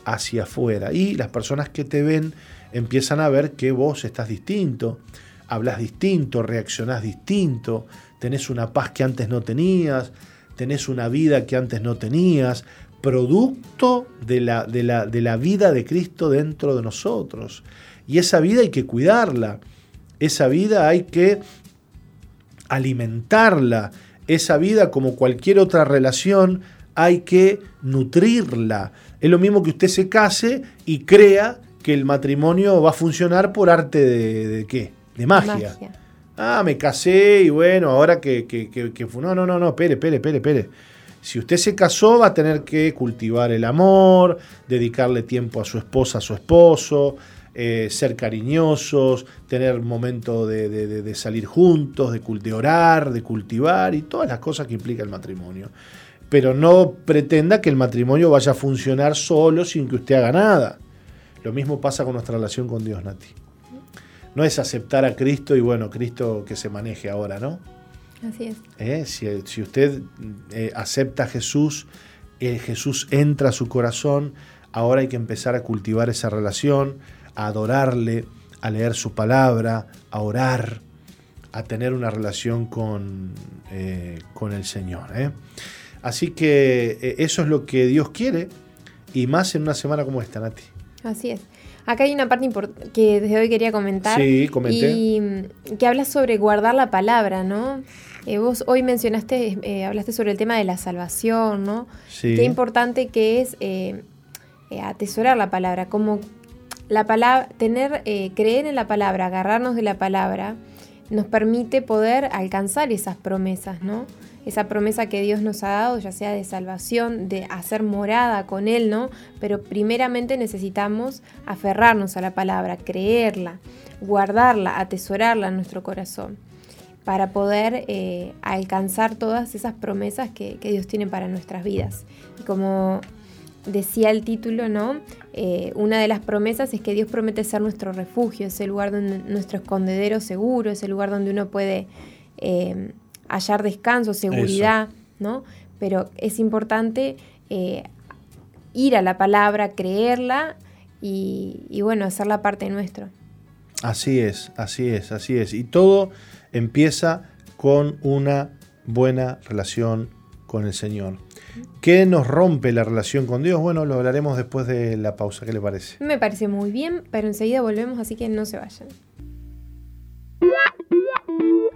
S1: hacia afuera. Y las personas que te ven empiezan a ver que vos estás distinto, hablas distinto, reaccionás distinto, tenés una paz que antes no tenías, tenés una vida que antes no tenías, producto de la, de la, de la vida de Cristo dentro de nosotros. Y esa vida hay que cuidarla, esa vida hay que alimentarla, esa vida como cualquier otra relación hay que nutrirla. Es lo mismo que usted se case y crea que el matrimonio va a funcionar por arte de, qué? De magia. Ah, me casé y bueno, ahora que, que, que, No, no, no, no, espere, espere, espere, espere. Si usted se casó, va a tener que cultivar el amor, dedicarle tiempo a su esposa, a su esposo, eh, ser cariñosos, tener momento de, de, salir juntos, de, de orar, de cultivar y todas las cosas que implica el matrimonio pero no pretenda que el matrimonio vaya a funcionar solo sin que usted haga nada. Lo mismo pasa con nuestra relación con Dios, Nati. No es aceptar a Cristo y bueno, Cristo que se maneje ahora, ¿no?
S2: Así es.
S1: ¿Eh? Si, usted eh, acepta a Jesús, eh, Jesús entra a su corazón, ahora hay que empezar a cultivar esa relación, a adorarle, a leer su palabra, a orar, a tener una relación con, con el Señor. Así que eso es lo que Dios quiere y más en una semana como esta, Nati.
S2: Así es. Acá hay una parte que desde hoy quería comentar.
S1: Sí, comenté.
S2: Y que habla sobre guardar la palabra, ¿no? Eh, vos hoy mencionaste, eh, hablaste sobre el tema de la salvación, ¿no?
S1: Sí.
S2: Qué importante que es eh, atesorar la palabra, como la palabra, tener, creer en la palabra, agarrarnos de la palabra, nos permite poder alcanzar esas promesas, ¿no? Esa promesa que Dios nos ha dado, ya sea de salvación, de hacer morada con Él, ¿no? Pero primeramente necesitamos aferrarnos a la palabra, creerla, guardarla, atesorarla en nuestro corazón, para poder eh, alcanzar todas esas promesas que, Dios tiene para nuestras vidas. Y como decía el título, ¿no? Eh, una de las promesas es que Dios promete ser nuestro refugio, es el lugar donde nuestro escondedero seguro, es el lugar donde uno puede eh, hallar descanso, seguridad, ¿no? Pero es importante eh, ir a la palabra, creerla y, bueno, hacerla parte nuestro.
S1: Así es, así es, así es. Y todo empieza con una buena relación con el Señor. ¿Qué nos rompe la relación con Dios? Bueno, lo hablaremos después de la pausa. ¿Qué le parece?
S2: Me parece muy bien, pero enseguida volvemos, así que no se vayan.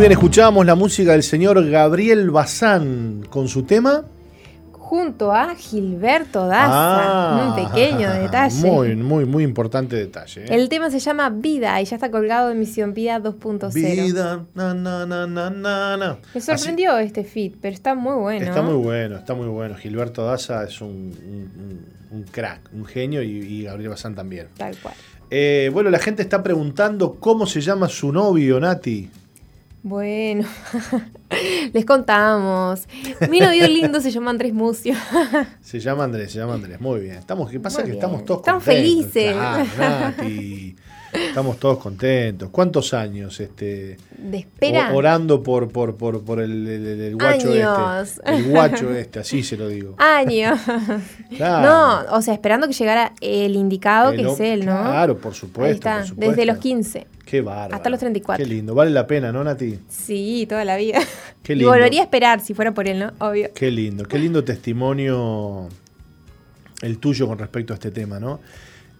S1: Bien, escuchábamos la música del señor Gabriel Bazán con su tema.
S2: Junto a Gilberto Daza. Ah, un pequeño detalle.
S1: Muy, muy, muy importante detalle. ¿eh?
S2: El tema se llama Vida y ya está colgado en Misión Vida 2.0.
S1: Vida, na, na, na, na,
S2: Me sorprendió este fit, pero está muy bueno.
S1: Está muy bueno, está muy bueno. Gilberto Daza es un, crack, un genio y, Gabriel Bazán también.
S2: Tal cual.
S1: Eh, bueno, la gente está preguntando cómo se llama su novio, Nati.
S2: Bueno, les contamos. Mi novio lindo se llama Andrés Mucio.
S1: se llama Andrés, se llama Andrés. Muy bien. Estamos, ¿Qué pasa? que estamos todos
S2: Estamos felices.
S1: Estamos todos contentos. ¿Cuántos años este,
S2: de espera?
S1: orando por, por, por, por el, guacho este? El guacho este, así se lo digo.
S2: Años. No, o sea, esperando que llegara el indicado que es él, ¿no?
S1: Claro, por supuesto,
S2: Ahí está, desde los 15.
S1: Qué bárbaro.
S2: Hasta los 34.
S1: Qué lindo. Vale la pena, ¿no, Nati?
S2: Sí, toda la vida. Qué lindo. Y volvería a esperar si fuera por él, ¿no? Obvio.
S1: Qué lindo. Qué lindo testimonio el tuyo con respecto a este tema, ¿no?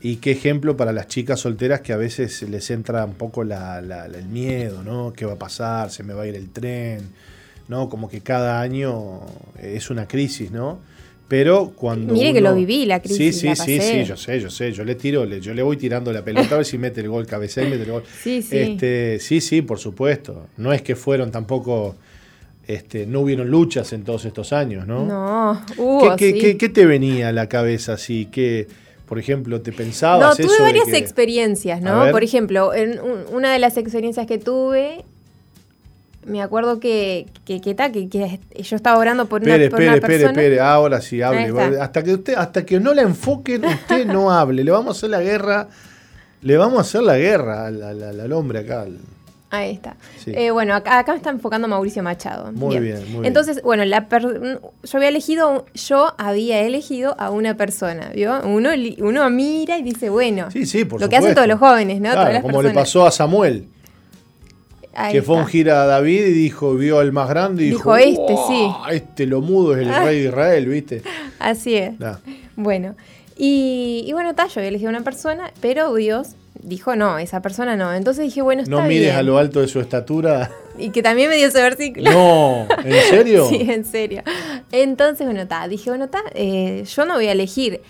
S1: Y qué ejemplo para las chicas solteras que a veces les entra un poco el miedo, ¿no? ¿Qué va a pasar? ¿Se me va a ir el tren? ¿No? Como que cada año es una crisis, ¿no? Pero cuando.
S2: Mire que lo viví, la crisis.
S1: Sí, sí, sí, sí, yo sé, yo sé. Yo le tiro, yo le voy tirando la pelota a ver si mete el gol, cabecea y mete el gol.
S2: Sí, sí.
S1: Este, sí, sí, por supuesto. No es que fueron tampoco. Este, no hubieron luchas en todos estos años, ¿no?
S2: No.
S1: ¿Qué, qué, te venía a la cabeza así? ¿Qué, por ejemplo, te pensabas
S2: No, tuve varias experiencias, ¿no? Por ejemplo, en una de las experiencias que tuve, me acuerdo que, que, que, que, yo estaba orando por una, por
S1: una
S2: persona.
S1: Espere, ahora sí, hable. Hasta que, usted, hasta que no la enfoquen, usted no hable. Le vamos a hacer la guerra, le vamos a hacer la guerra al, al, hombre acá.
S2: Ahí está. Eh, bueno, acá, me está enfocando Mauricio Machado.
S1: Muy bien, muy
S2: Entonces, bueno, la yo había elegido, yo había elegido a una persona, ¿vio? Uno, uno mira y dice, bueno,
S1: sí, sí,
S2: lo que hacen todos los jóvenes, ¿no?
S1: como le pasó a Samuel. que fue un gira a David y dijo, vio al más grande y dijo,
S2: dijo este, sí.
S1: Este lo mudo es el rey de Israel, ¿viste?
S2: Así es. Bueno, y, y bueno, tal, yo había elegido a una persona, pero Dios dijo no, esa persona no. Entonces dije, bueno, está
S1: No mides a lo alto de su estatura.
S2: Y que también me dio ese versículo.
S1: No, ¿en serio?
S2: sí, en serio. Entonces, bueno, está, dije, bueno, está, eh, yo no voy a elegir.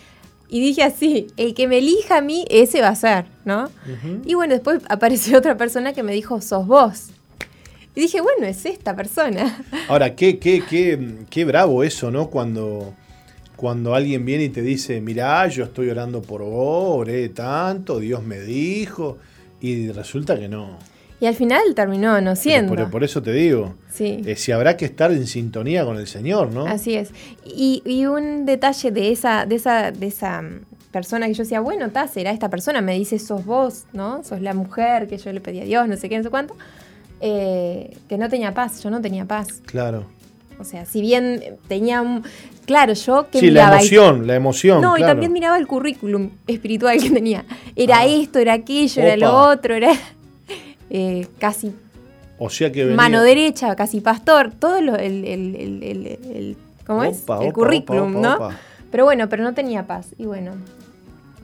S2: Y dije así, el que me elija a mí, ese va a ser, ¿no? Y bueno, después apareció otra persona que me dijo, sos vos. Y dije, bueno, es esta persona.
S1: Ahora, qué, qué, qué, qué bravo eso, ¿no? Cuando cuando alguien viene y te dice, mira, yo estoy orando por vos, oré tanto, Dios me dijo, y resulta que no.
S2: Y al final terminó no siendo.
S1: Por, por, eso te digo.
S2: Sí.
S1: Eh, si habrá que estar en sintonía con el Señor, ¿no?
S2: Así es. Y, un detalle de esa, de esa, de esa persona que yo decía, bueno, ta, será esta persona, me dice, sos vos, ¿no? Sos la mujer que yo le pedí a Dios, no sé qué, no sé cuánto. Eh, que no tenía paz, yo no tenía paz.
S1: Claro.
S2: O sea, si bien tenía un... Claro, yo
S1: que sí, la emoción, la emoción.
S2: No, y también miraba el currículum espiritual que tenía. Era ah. esto, era aquello, era lo otro, era eh, casi...
S1: O sea que
S2: Mano derecha, casi pastor, todo lo, el, el, el, ¿Cómo es? el currículum, ¿no? Pero bueno, pero no tenía paz. Y bueno,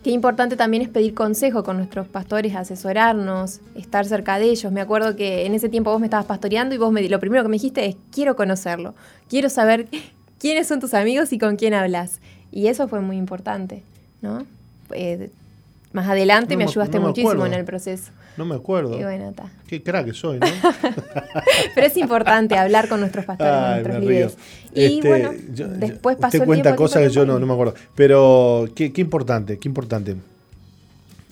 S2: Qué importante también es pedir consejo con nuestros pastores, asesorarnos, estar cerca de ellos. Me acuerdo que en ese tiempo vos me estabas pastoreando y vos me, lo primero que me dijiste es, quiero conocerlo, quiero saber quiénes son tus amigos y con quién hablas. Y eso fue muy importante, ¿no? Eh, más adelante me ayudaste muchísimo en el proceso.
S1: No me acuerdo.
S2: Y bueno, está.
S1: Qué crack que soy, ¿no?
S2: Pero es importante hablar con nuestros pastores, nuestros líderes. Y este, bueno, después pasó
S1: usted cuenta cosas que yo no, no, me acuerdo. Pero qué, qué importante, qué importante.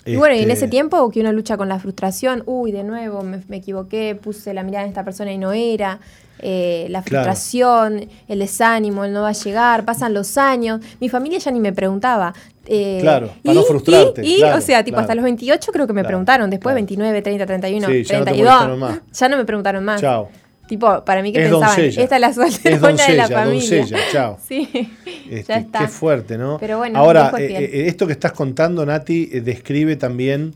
S2: Y bueno, y en ese este, tiempo que uno lucha con la frustración, uy, de nuevo me, me equivoqué, puse la mirada en esta persona y no era. Eh, la frustración, el desánimo, el no va a llegar, pasan los años. Mi familia ya ni me preguntaba.
S1: Eh, claro, para no frustrarte.
S2: Y, o sea, tipo, hasta los 28 creo que me preguntaron, después 29, 30, 31, 32. Ya no me preguntaron más.
S1: Chao.
S2: Tipo, para mí que pensaban, esta es la solterona de la familia.
S1: Doncella, chao.
S2: Sí,
S1: este, ya está. Qué fuerte, ¿no?
S2: Pero bueno,
S1: Ahora, eh, esto que estás contando, Nati, describe también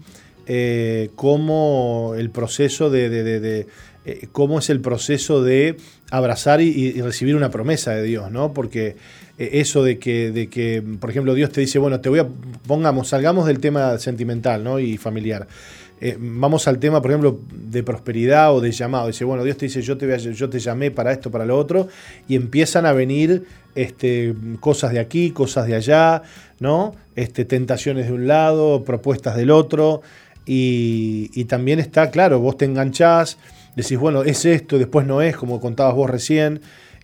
S1: cómo el proceso de eh, cómo es el proceso de abrazar y, recibir una promesa de Dios, ¿no? Porque eh, eso de que, de que, por ejemplo, Dios te dice, bueno, te voy a, pongamos, salgamos del tema sentimental ¿no? y familiar. Eh, vamos al tema, por ejemplo, de prosperidad o de llamado. Dice, bueno, Dios te dice, yo te, yo te llamé para esto, para lo otro, y empiezan a venir este, cosas de aquí, cosas de allá, ¿no? Este, tentaciones de un lado, propuestas del otro, y, y también está, claro, vos te enganchás, decís, bueno, es esto, después no es, como contabas vos recién.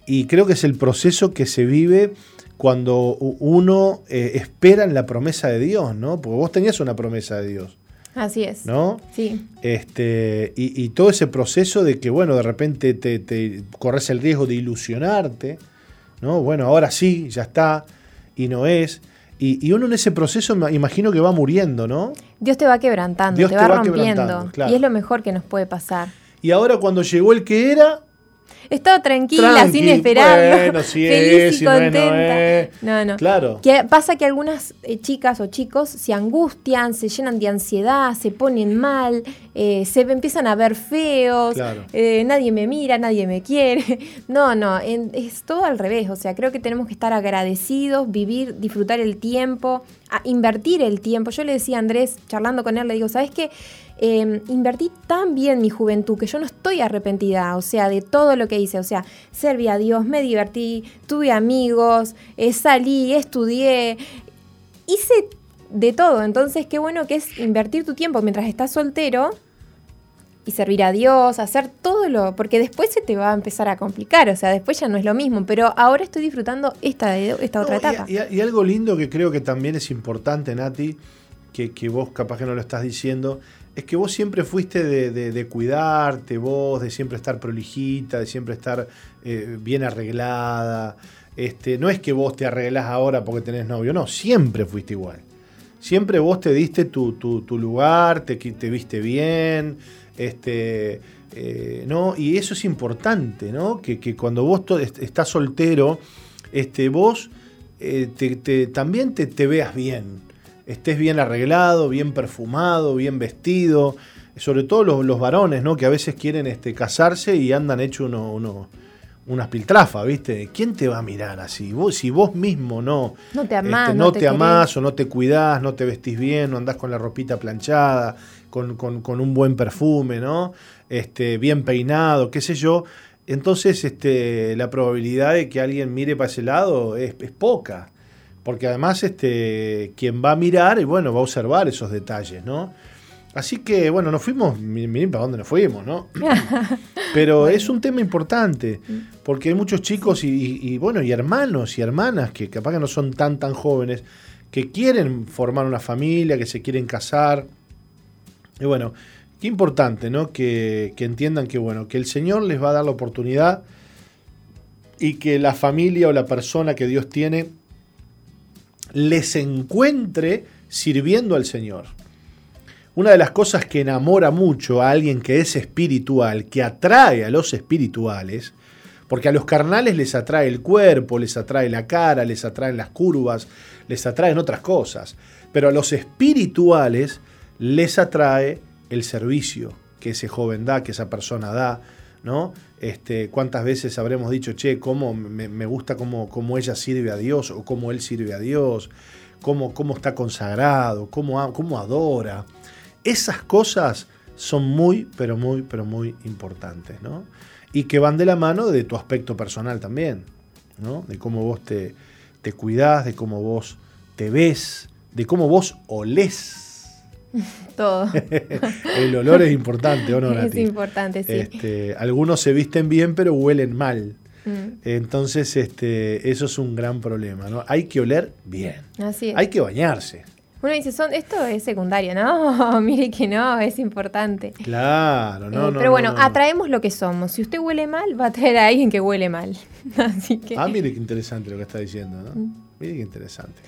S1: Y creo que es el proceso que se vive cuando uno eh, espera en la promesa de Dios, ¿no? Porque vos tenías una promesa de Dios.
S2: Así es.
S1: ¿No?
S2: Sí.
S1: Este, y, todo ese proceso de que, bueno, de repente te, corres el riesgo de ilusionarte, ¿no? Bueno, ahora sí, ya está, y no es. Y, uno en ese proceso imagino que va muriendo, ¿no?
S2: Dios te va quebrantando, te, va, rompiendo. Y es lo mejor que nos puede pasar.
S1: Y ahora cuando llegó el que era,
S2: estaba tranquila, sin esperarlo. feliz y contenta. No, no,
S1: Claro.
S2: Que pasa que algunas eh, chicas o chicos se angustian, se llenan de ansiedad, se ponen mal, eh, se empiezan a ver feos, eh, nadie me mira, nadie me quiere. No, no, es todo al revés. O sea, creo que tenemos que estar agradecidos, vivir, disfrutar el tiempo, invertir el tiempo. Yo le decía a Andrés, charlando con él, le digo, ¿sabes qué? Em, invertí tan bien mi juventud que yo no estoy arrepentida, o sea, de todo lo que hice, o sea, serví a Dios, me divertí, tuve amigos, eh, salí, estudié, hice de todo, entonces qué bueno que es invertir tu tiempo mientras estás soltero y servir a Dios, hacer todo lo, porque después se te va a empezar a complicar, o sea, después ya no es lo mismo, pero ahora estoy disfrutando esta, esta otra etapa.
S1: Y, algo lindo que creo que también es importante, Nati, que, que, vos capaz que no lo estás diciendo, es que vos siempre fuiste de, cuidarte, vos, de siempre estar prolijita, de siempre estar eh, bien arreglada. Este, no es que vos te arreglás ahora porque tenés novio, no, siempre fuiste igual. Siempre vos te diste tu, lugar, te, te viste bien, Este, eh, ¿no? Y eso es importante, ¿no? Que, cuando vos estás soltero, este, vos eh, también te, veas bien, estés bien arreglado, bien perfumado, bien vestido, sobre todo los, varones, ¿no? Que a veces quieren este, casarse y andan hecho uno, uno unas piltrafas, ¿viste? ¿Quién te va a mirar así? Vos, si vos mismo no,
S2: no te amás,
S1: este, no, te, amás o no te cuidás, no te vestís bien, no andás con la ropita planchada, con, un buen perfume, ¿no? Este, bien peinado, qué sé yo. Entonces, este, la probabilidad de que alguien mire para ese lado es, es poca. Porque además, este, quien va a mirar, y bueno, va a observar esos detalles, ¿no? Así que, bueno, nos fuimos, miren para dónde nos fuimos, ¿no? Pero es un tema importante, porque hay muchos chicos y, bueno, y hermanos y hermanas que capaz que no son tan, tan jóvenes, que quieren formar una familia, que se quieren casar. Y bueno, qué importante, ¿no? Que, que entiendan que, bueno, que el Señor les va a dar la oportunidad y que la familia o la persona que Dios tiene les encuentre sirviendo al Señor. Una de las cosas que enamora mucho a alguien que es espiritual, que atrae a los espirituales, porque a los carnales les atrae el cuerpo, les atrae la cara, les atraen las curvas, les atraen otras cosas, pero a los espirituales les atrae el servicio que ese joven da, que esa persona da, ¿no? Este, ¿Cuántas veces habremos dicho, che, cómo me, gusta cómo, cómo, ella sirve a Dios o cómo él sirve a Dios, cómo, cómo está consagrado, cómo, cómo adora? Esas cosas son muy, pero muy, pero muy importantes, ¿no? Y que van de la mano de tu aspecto personal también, ¿no? De cómo vos te, te cuidás, de cómo vos te ves, de cómo vos olés.
S2: Todo.
S1: El olor es importante, ¿o no,
S2: Nati? Es importante, sí.
S1: Este, algunos se visten bien, pero huelen mal. Mm. Entonces, este, eso es un gran problema, ¿no? Hay que oler bien.
S2: Así es.
S1: Hay que bañarse.
S2: Uno dice, son, esto es secundario, ¿no? Mire que no, es importante.
S1: Claro, no,
S2: eh,
S1: no.
S2: Pero bueno, atraemos lo que somos. Si usted huele mal, va a traer a alguien que huele mal. Así que...
S1: Ah, mire qué interesante lo que está diciendo, ¿no? Mm. Mire qué interesante.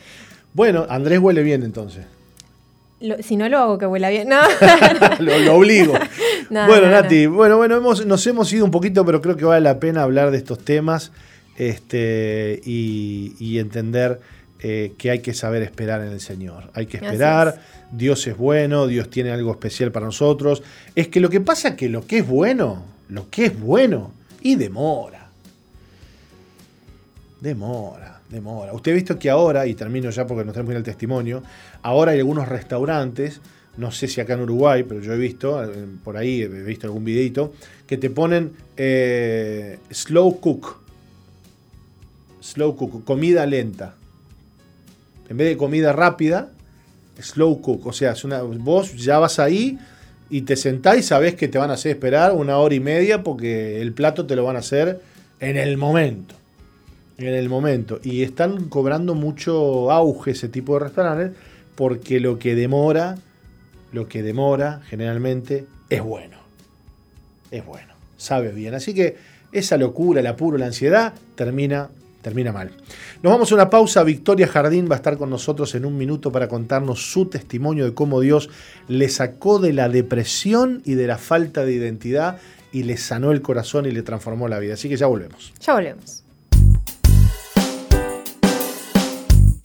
S1: Bueno, Andrés huele bien entonces.
S2: Si no lo hago que huela bien, no.
S1: lo, obligo. bueno, Nati, bueno, bueno, nos hemos ido un poquito, pero creo que vale la pena hablar de estos temas este, y, y entender eh, que hay que saber esperar en el Señor. Hay que esperar, Dios es bueno, Dios tiene algo especial para nosotros. Es que lo que pasa es que lo que es bueno, lo que es bueno, y demora. Demora, demora. Usted ha visto que ahora, y termino ya porque nos tenemos que ir al testimonio, ahora hay algunos restaurantes, no sé si acá en Uruguay, pero yo he visto, eh, por ahí he visto algún videito, que te ponen eh, slow cook. Slow cook, comida lenta en vez de comida rápida, slow cook. O sea, vos ya vas ahí y te sentás y sabés que te van a hacer esperar una hora y media porque el plato te lo van a hacer en el momento. En el momento. Y están cobrando mucho auge ese tipo de restaurantes porque lo que demora, lo que demora generalmente es bueno. Es bueno. Sabe bien. Así que esa locura, el apuro, la ansiedad termina termina mal. Nos vamos a una pausa. Victoria Jardín va a estar con nosotros en un minuto para contarnos su testimonio de cómo Dios le sacó de la depresión y de la falta de identidad y le sanó el corazón y le transformó la vida. Así que ya volvemos.
S2: Ya volvemos.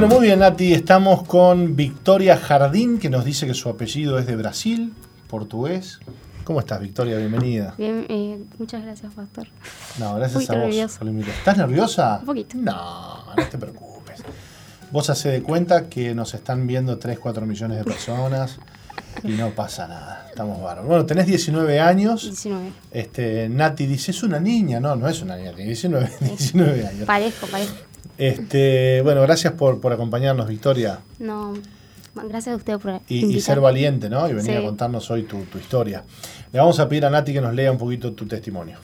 S1: Bueno, muy bien, Nati. Estamos con Victoria Jardín, que nos dice que su apellido es de Brasil, portugués. ¿Cómo estás, Victoria? Bienvenida.
S4: Bien, eh, muchas gracias, Pastor.
S1: No, gracias a vos. ¿Estás nerviosa?
S4: Un poquito.
S1: No, no te preocupes. Vos hace de cuenta que nos están viendo 3, 4 millones de personas y no pasa nada. Estamos bárbaros. Bueno, tenés 19 años.
S4: 19.
S1: Este, Nati dice, es una niña. No, no es una niña, tiene 19, 19 años.
S4: Parezco, parezco.
S1: Este, bueno, gracias por, por acompañarnos, Victoria.
S4: No, gracias a usted por
S1: y, y ser valiente, ¿no? Y venir a contarnos hoy tu, tu historia. Le vamos a pedir a Nati que nos lea un poquito tu testimonio.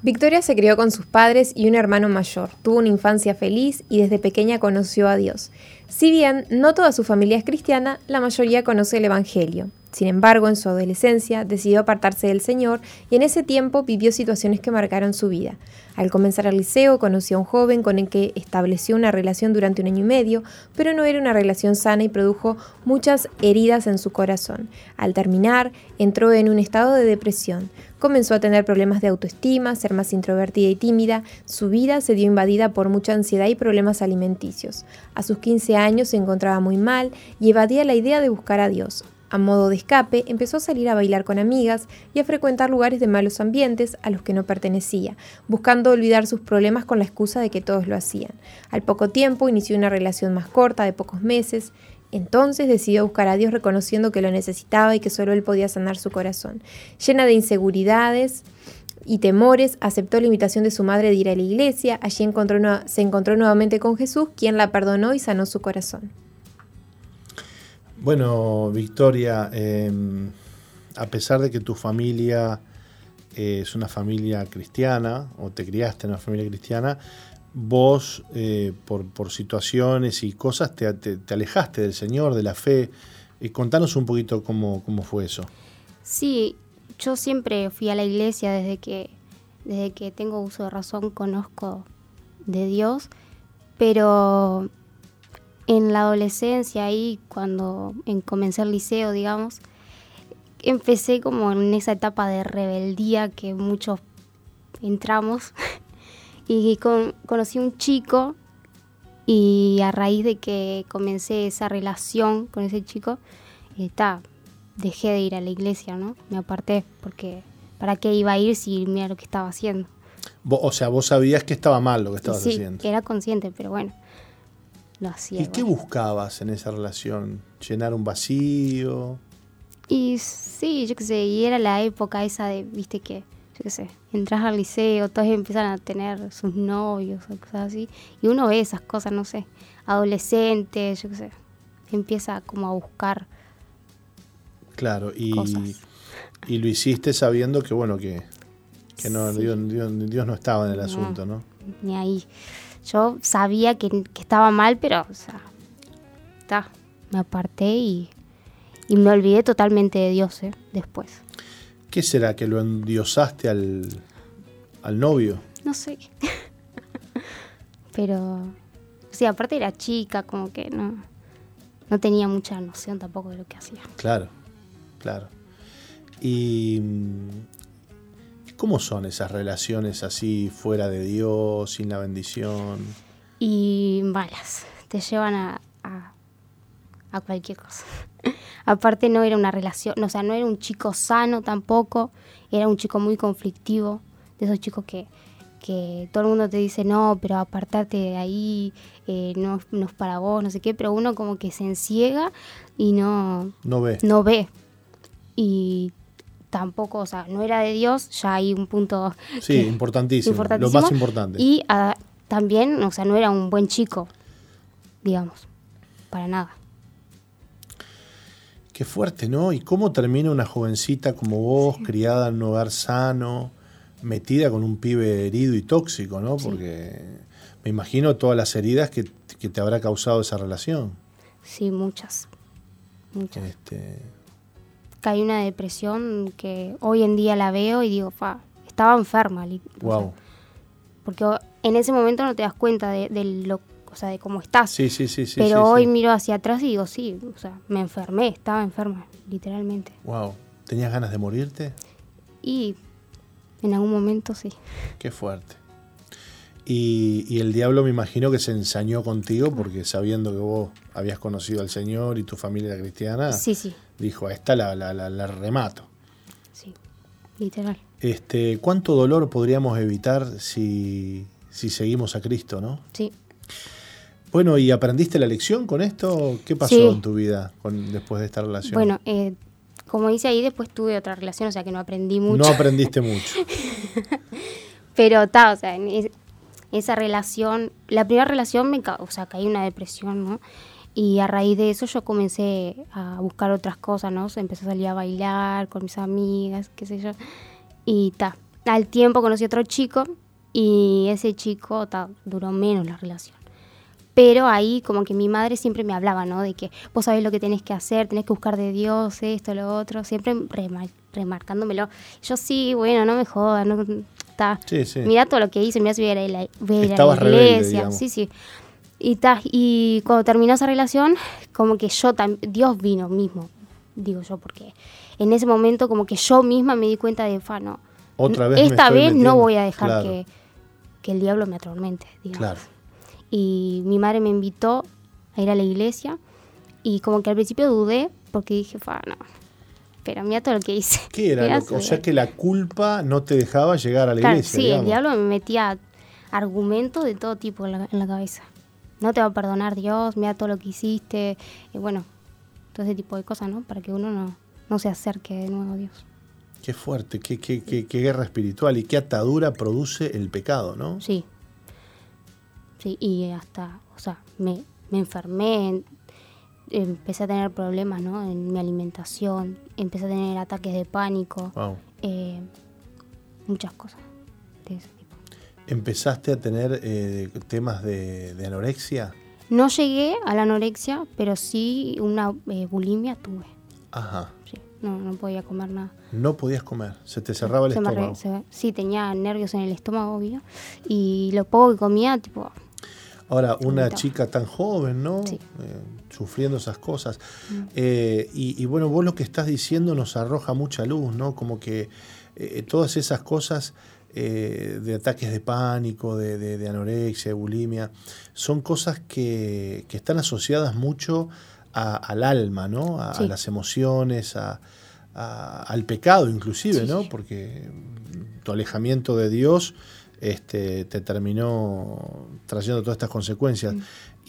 S2: Victoria se crió con sus padres y un hermano mayor. Tuvo una infancia feliz y desde pequeña conoció a Dios. Si bien no toda su familia es cristiana, la mayoría conoce el Evangelio. Sin embargo, en su adolescencia decidió apartarse del Señor y en ese tiempo vivió situaciones que marcaron su vida. Al comenzar el liceo conoció a un joven con el que estableció una relación durante un año y medio, pero no era una relación sana y produjo muchas heridas en su corazón. Al terminar, entró en un estado de depresión. Comenzó a tener problemas de autoestima, ser más introvertida y tímida, su vida se dio invadida por mucha ansiedad y problemas alimenticios. A sus 15 años se encontraba muy mal y evadía la idea de buscar a Dios. A modo de escape, empezó a salir a bailar con amigas y a frecuentar lugares de malos ambientes a los que no pertenecía, buscando olvidar sus problemas con la excusa de que todos lo hacían. Al poco tiempo inició una relación más corta, de pocos meses. Entonces decidió buscar a Dios reconociendo que lo necesitaba y que solo Él podía sanar su corazón. Llena de inseguridades, y temores, aceptó la invitación de su madre de ir a la iglesia. Allí se encontró nuevamente con Jesús, quien la perdonó y sanó su corazón.
S1: Bueno, Victoria, em, a pesar de que tu familia eh, es una familia cristiana, o te criaste en una familia cristiana, vos, eh, por, situaciones y cosas, te, alejaste del Señor, de la fe. Y contanos un poquito cómo, cómo fue eso.
S4: Sí, yo siempre fui a la iglesia desde que, desde que tengo uso de razón, conozco de Dios, pero en la adolescencia, ahí cuando en, comencé el liceo, digamos, empecé como en esa etapa de rebeldía que muchos entramos y con, conocí un chico y a raíz de que comencé esa relación con ese chico, está, dejé de ir a la iglesia, ¿no? Me aparté porque ¿para qué iba a ir si mira lo que estaba haciendo?
S1: O sea, vos sabías que estaba mal lo que estabas
S4: sí,
S1: haciendo.
S4: Era consciente, pero bueno
S1: ¿Y qué buscabas en esa relación? ¿Llenar un vacío?
S4: Y sí, yo qué sé, y era la época esa de, viste que, yo qué sé, entras al liceo, todos empiezan a tener sus novios o cosas así, y uno ve esas cosas, no sé, adolescentes, yo qué sé, empieza como a buscar.
S1: Claro, y, y lo hiciste sabiendo que, bueno, que, que no, Dios, no estaba en el asunto, ¿no?
S4: Ni ahí. Yo sabía que, estaba mal, pero, o sea, está, me aparté y, me olvidé totalmente de Dios ¿eh? después.
S1: ¿Qué será? ¿Que lo endiosaste al, al novio?
S4: No sé. pero, sí, aparte era chica, como que no, no tenía mucha noción tampoco de lo que hacía.
S1: Claro, claro. Y ¿Cómo son esas relaciones así fuera de Dios, sin la bendición?
S4: Y malas, te llevan a, a, cualquier cosa. Aparte no era una relación, o sea, no era un chico sano tampoco, era un chico muy conflictivo, de esos chicos que, que todo el mundo te dice, no, pero apartate de ahí, eh, no, no, es para vos, no sé qué, pero uno como que se enciega y no,
S1: no ve.
S4: No ve. Y tampoco, o sea, no era de Dios, ya hay un punto...
S1: Sí, importantísimo, lo más importante.
S4: Y ah, también, o sea, no era un buen chico, digamos, para nada.
S1: Qué fuerte, ¿no? ¿Y cómo termina una jovencita como vos, criada en un hogar sano, metida con un pibe herido y tóxico, ¿no? Porque me imagino todas las heridas que, que te habrá causado esa relación.
S4: Sí, muchas. Muchas. Este, caí una depresión que hoy en día la veo y digo, fa, estaba enferma.
S1: Wow.
S4: porque en ese momento no te das cuenta de, lo, o sea, de cómo estás.
S1: Sí, sí, sí.
S4: Pero hoy miro hacia atrás y digo, sí, o sea, me enfermé, estaba enferma, literalmente.
S1: Wow. ¿Tenías ganas de morirte?
S4: Y en algún momento sí.
S1: Qué fuerte. Y, el diablo me imagino que se ensañó contigo porque sabiendo que vos habías conocido al Señor y tu familia era cristiana,
S4: sí, sí.
S1: dijo, a esta la, la, la, remato.
S4: Sí, literal.
S1: Este, ¿Cuánto dolor podríamos evitar si, si seguimos a Cristo, no?
S4: Sí.
S1: Bueno, ¿y aprendiste la lección con esto? ¿Qué pasó en tu vida con, después de esta relación?
S4: Bueno, eh, como dice ahí, después tuve otra relación, o sea que no aprendí mucho.
S1: No aprendiste mucho.
S4: Pero está, o sea, en esa relación, la primera relación me o sea, caí una depresión, ¿no? Y a raíz de eso yo comencé a buscar otras cosas, ¿no? empecé a salir a bailar con mis amigas, qué sé yo. Y ta, al tiempo conocí otro chico y ese chico ta, duró menos la relación. Pero ahí como que mi madre siempre me hablaba, ¿no? De que vos sabés lo que tenés que hacer, tenés que buscar de Dios, esto, lo otro, siempre remarcándomelo. Yo sí, bueno, no me jodas, no, está. Sí, sí. Mira todo lo que hice, mira si voy a ir a la, iglesia. sí, sí. Y, ta, y cuando terminó esa relación, como que yo, Dios vino mismo, digo yo, porque en ese momento como que yo misma me di cuenta de, fa, no,
S1: Otra vez
S4: esta vez no voy a dejar que, que, el diablo me atormente, digamos. Claro y mi madre me invitó a ir a la iglesia y como que al principio dudé porque dije, no, pero mira todo lo que hice.
S1: ¿Qué era? o sea que la culpa no te dejaba llegar a la iglesia.
S4: Sí, el diablo me metía argumentos de todo tipo en la, cabeza. No te va a perdonar Dios, mira todo lo que hiciste, y bueno, todo ese tipo de cosas, ¿no? Para que uno no, no se acerque de nuevo a Dios.
S1: Qué fuerte, qué, qué, qué, qué guerra espiritual y qué atadura produce el pecado, ¿no?
S4: Sí, Sí, y hasta, o sea, me, me enfermé, empecé a tener problemas ¿no? en mi alimentación, empecé a tener ataques de pánico, eh, muchas cosas de ese tipo.
S1: ¿Empezaste a tener eh, temas de, anorexia?
S4: No llegué a la anorexia, pero sí una eh, bulimia tuve.
S1: Ajá.
S4: Sí, no, no podía comer nada.
S1: No podías comer, se te cerraba el estómago.
S4: sí, tenía nervios en el estómago, obvio, y lo poco que comía, tipo,
S1: Ahora, una chica tan joven, ¿no? Eh, sufriendo esas cosas. Mm. Eh, y, bueno, vos lo que estás diciendo nos arroja mucha luz, ¿no? Como que eh, todas esas cosas de ataques de pánico, de, anorexia, de bulimia, son cosas que, están asociadas mucho al alma, ¿no? A, las emociones, al pecado inclusive, ¿no? Porque tu alejamiento de Dios este, te terminó trayendo todas estas consecuencias. Mm.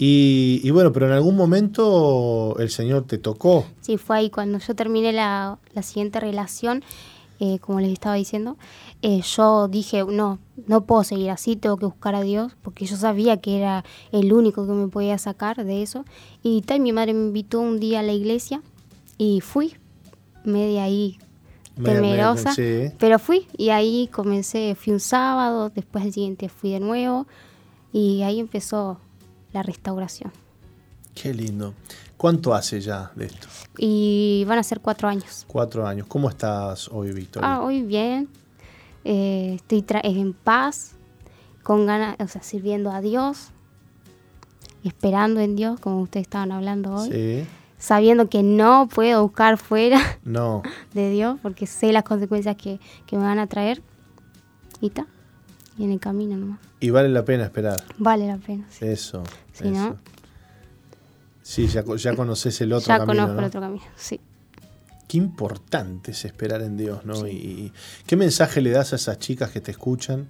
S1: Y, bueno, pero en algún momento el Señor te tocó.
S4: Sí, fue ahí cuando yo terminé la, siguiente relación, eh, como les estaba diciendo, eh, yo dije, no, no puedo seguir así, tengo que buscar a Dios, porque yo sabía que era el único que me podía sacar de eso. Y tal, mi madre me invitó un día a la iglesia y fui, media ahí temerosa, pero fui y ahí comencé, fui un sábado, después el siguiente fui de nuevo y ahí empezó la restauración.
S1: Qué lindo. ¿Cuánto hace ya de esto?
S4: Y van a ser cuatro años.
S1: Cuatro años. ¿Cómo estás hoy, Victoria?
S4: Ah, hoy bien. Eh, estoy en paz, con ganas, o sea, sirviendo a Dios, esperando en Dios, como ustedes estaban hablando hoy. Sí sabiendo que no puedo buscar fuera
S1: no.
S4: de Dios, porque sé las consecuencias que, me van a traer. Y está. Y en el camino nomás.
S1: Y vale la pena esperar.
S4: Vale la pena.
S1: Eso. Sí, ¿no? Sí, ya, ya conoces el otro
S4: camino. Ya conozco el otro camino, sí.
S1: Qué importante es esperar en Dios, ¿no? Y, qué mensaje le das a esas chicas que te escuchan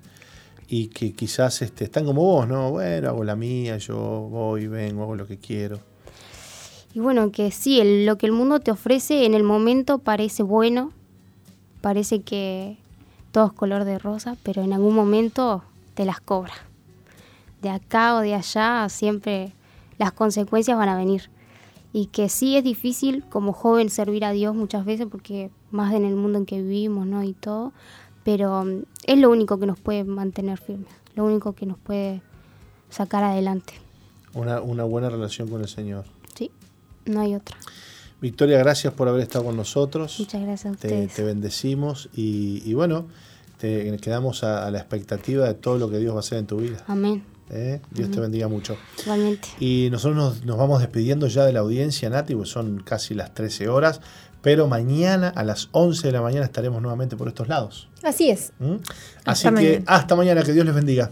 S1: y que quizás este, están como vos, ¿no? Bueno, hago la mía, yo voy, vengo, hago lo que quiero.
S4: Y bueno, que sí, lo que el mundo te ofrece en el momento parece bueno, parece que todo es color de rosa, pero en algún momento te las cobra. De acá o de allá siempre las consecuencias van a venir. Y que sí es difícil como joven servir a Dios muchas veces porque más en el mundo en que vivimos, ¿no? Y todo, pero mm, es lo único que nos puede mantener firmes, lo único que nos puede sacar adelante.
S1: Una, una buena relación con el Señor.
S4: No hay otra.
S1: Victoria, gracias por haber estado con nosotros.
S4: Muchas gracias a ustedes.
S1: Te, bendecimos y, bueno, te quedamos a, la expectativa de todo lo que Dios va a hacer en tu vida.
S4: Amén.
S1: ¿Eh? Dios te bendiga mucho.
S4: Igualmente.
S1: Y nosotros nos, vamos despidiendo ya de la audiencia, Nati, pues son casi las 13 horas, pero mañana a las 11 de la mañana estaremos nuevamente por estos lados.
S2: Así es.
S1: ¿Mm? Así que hasta mañana, que Dios les bendiga.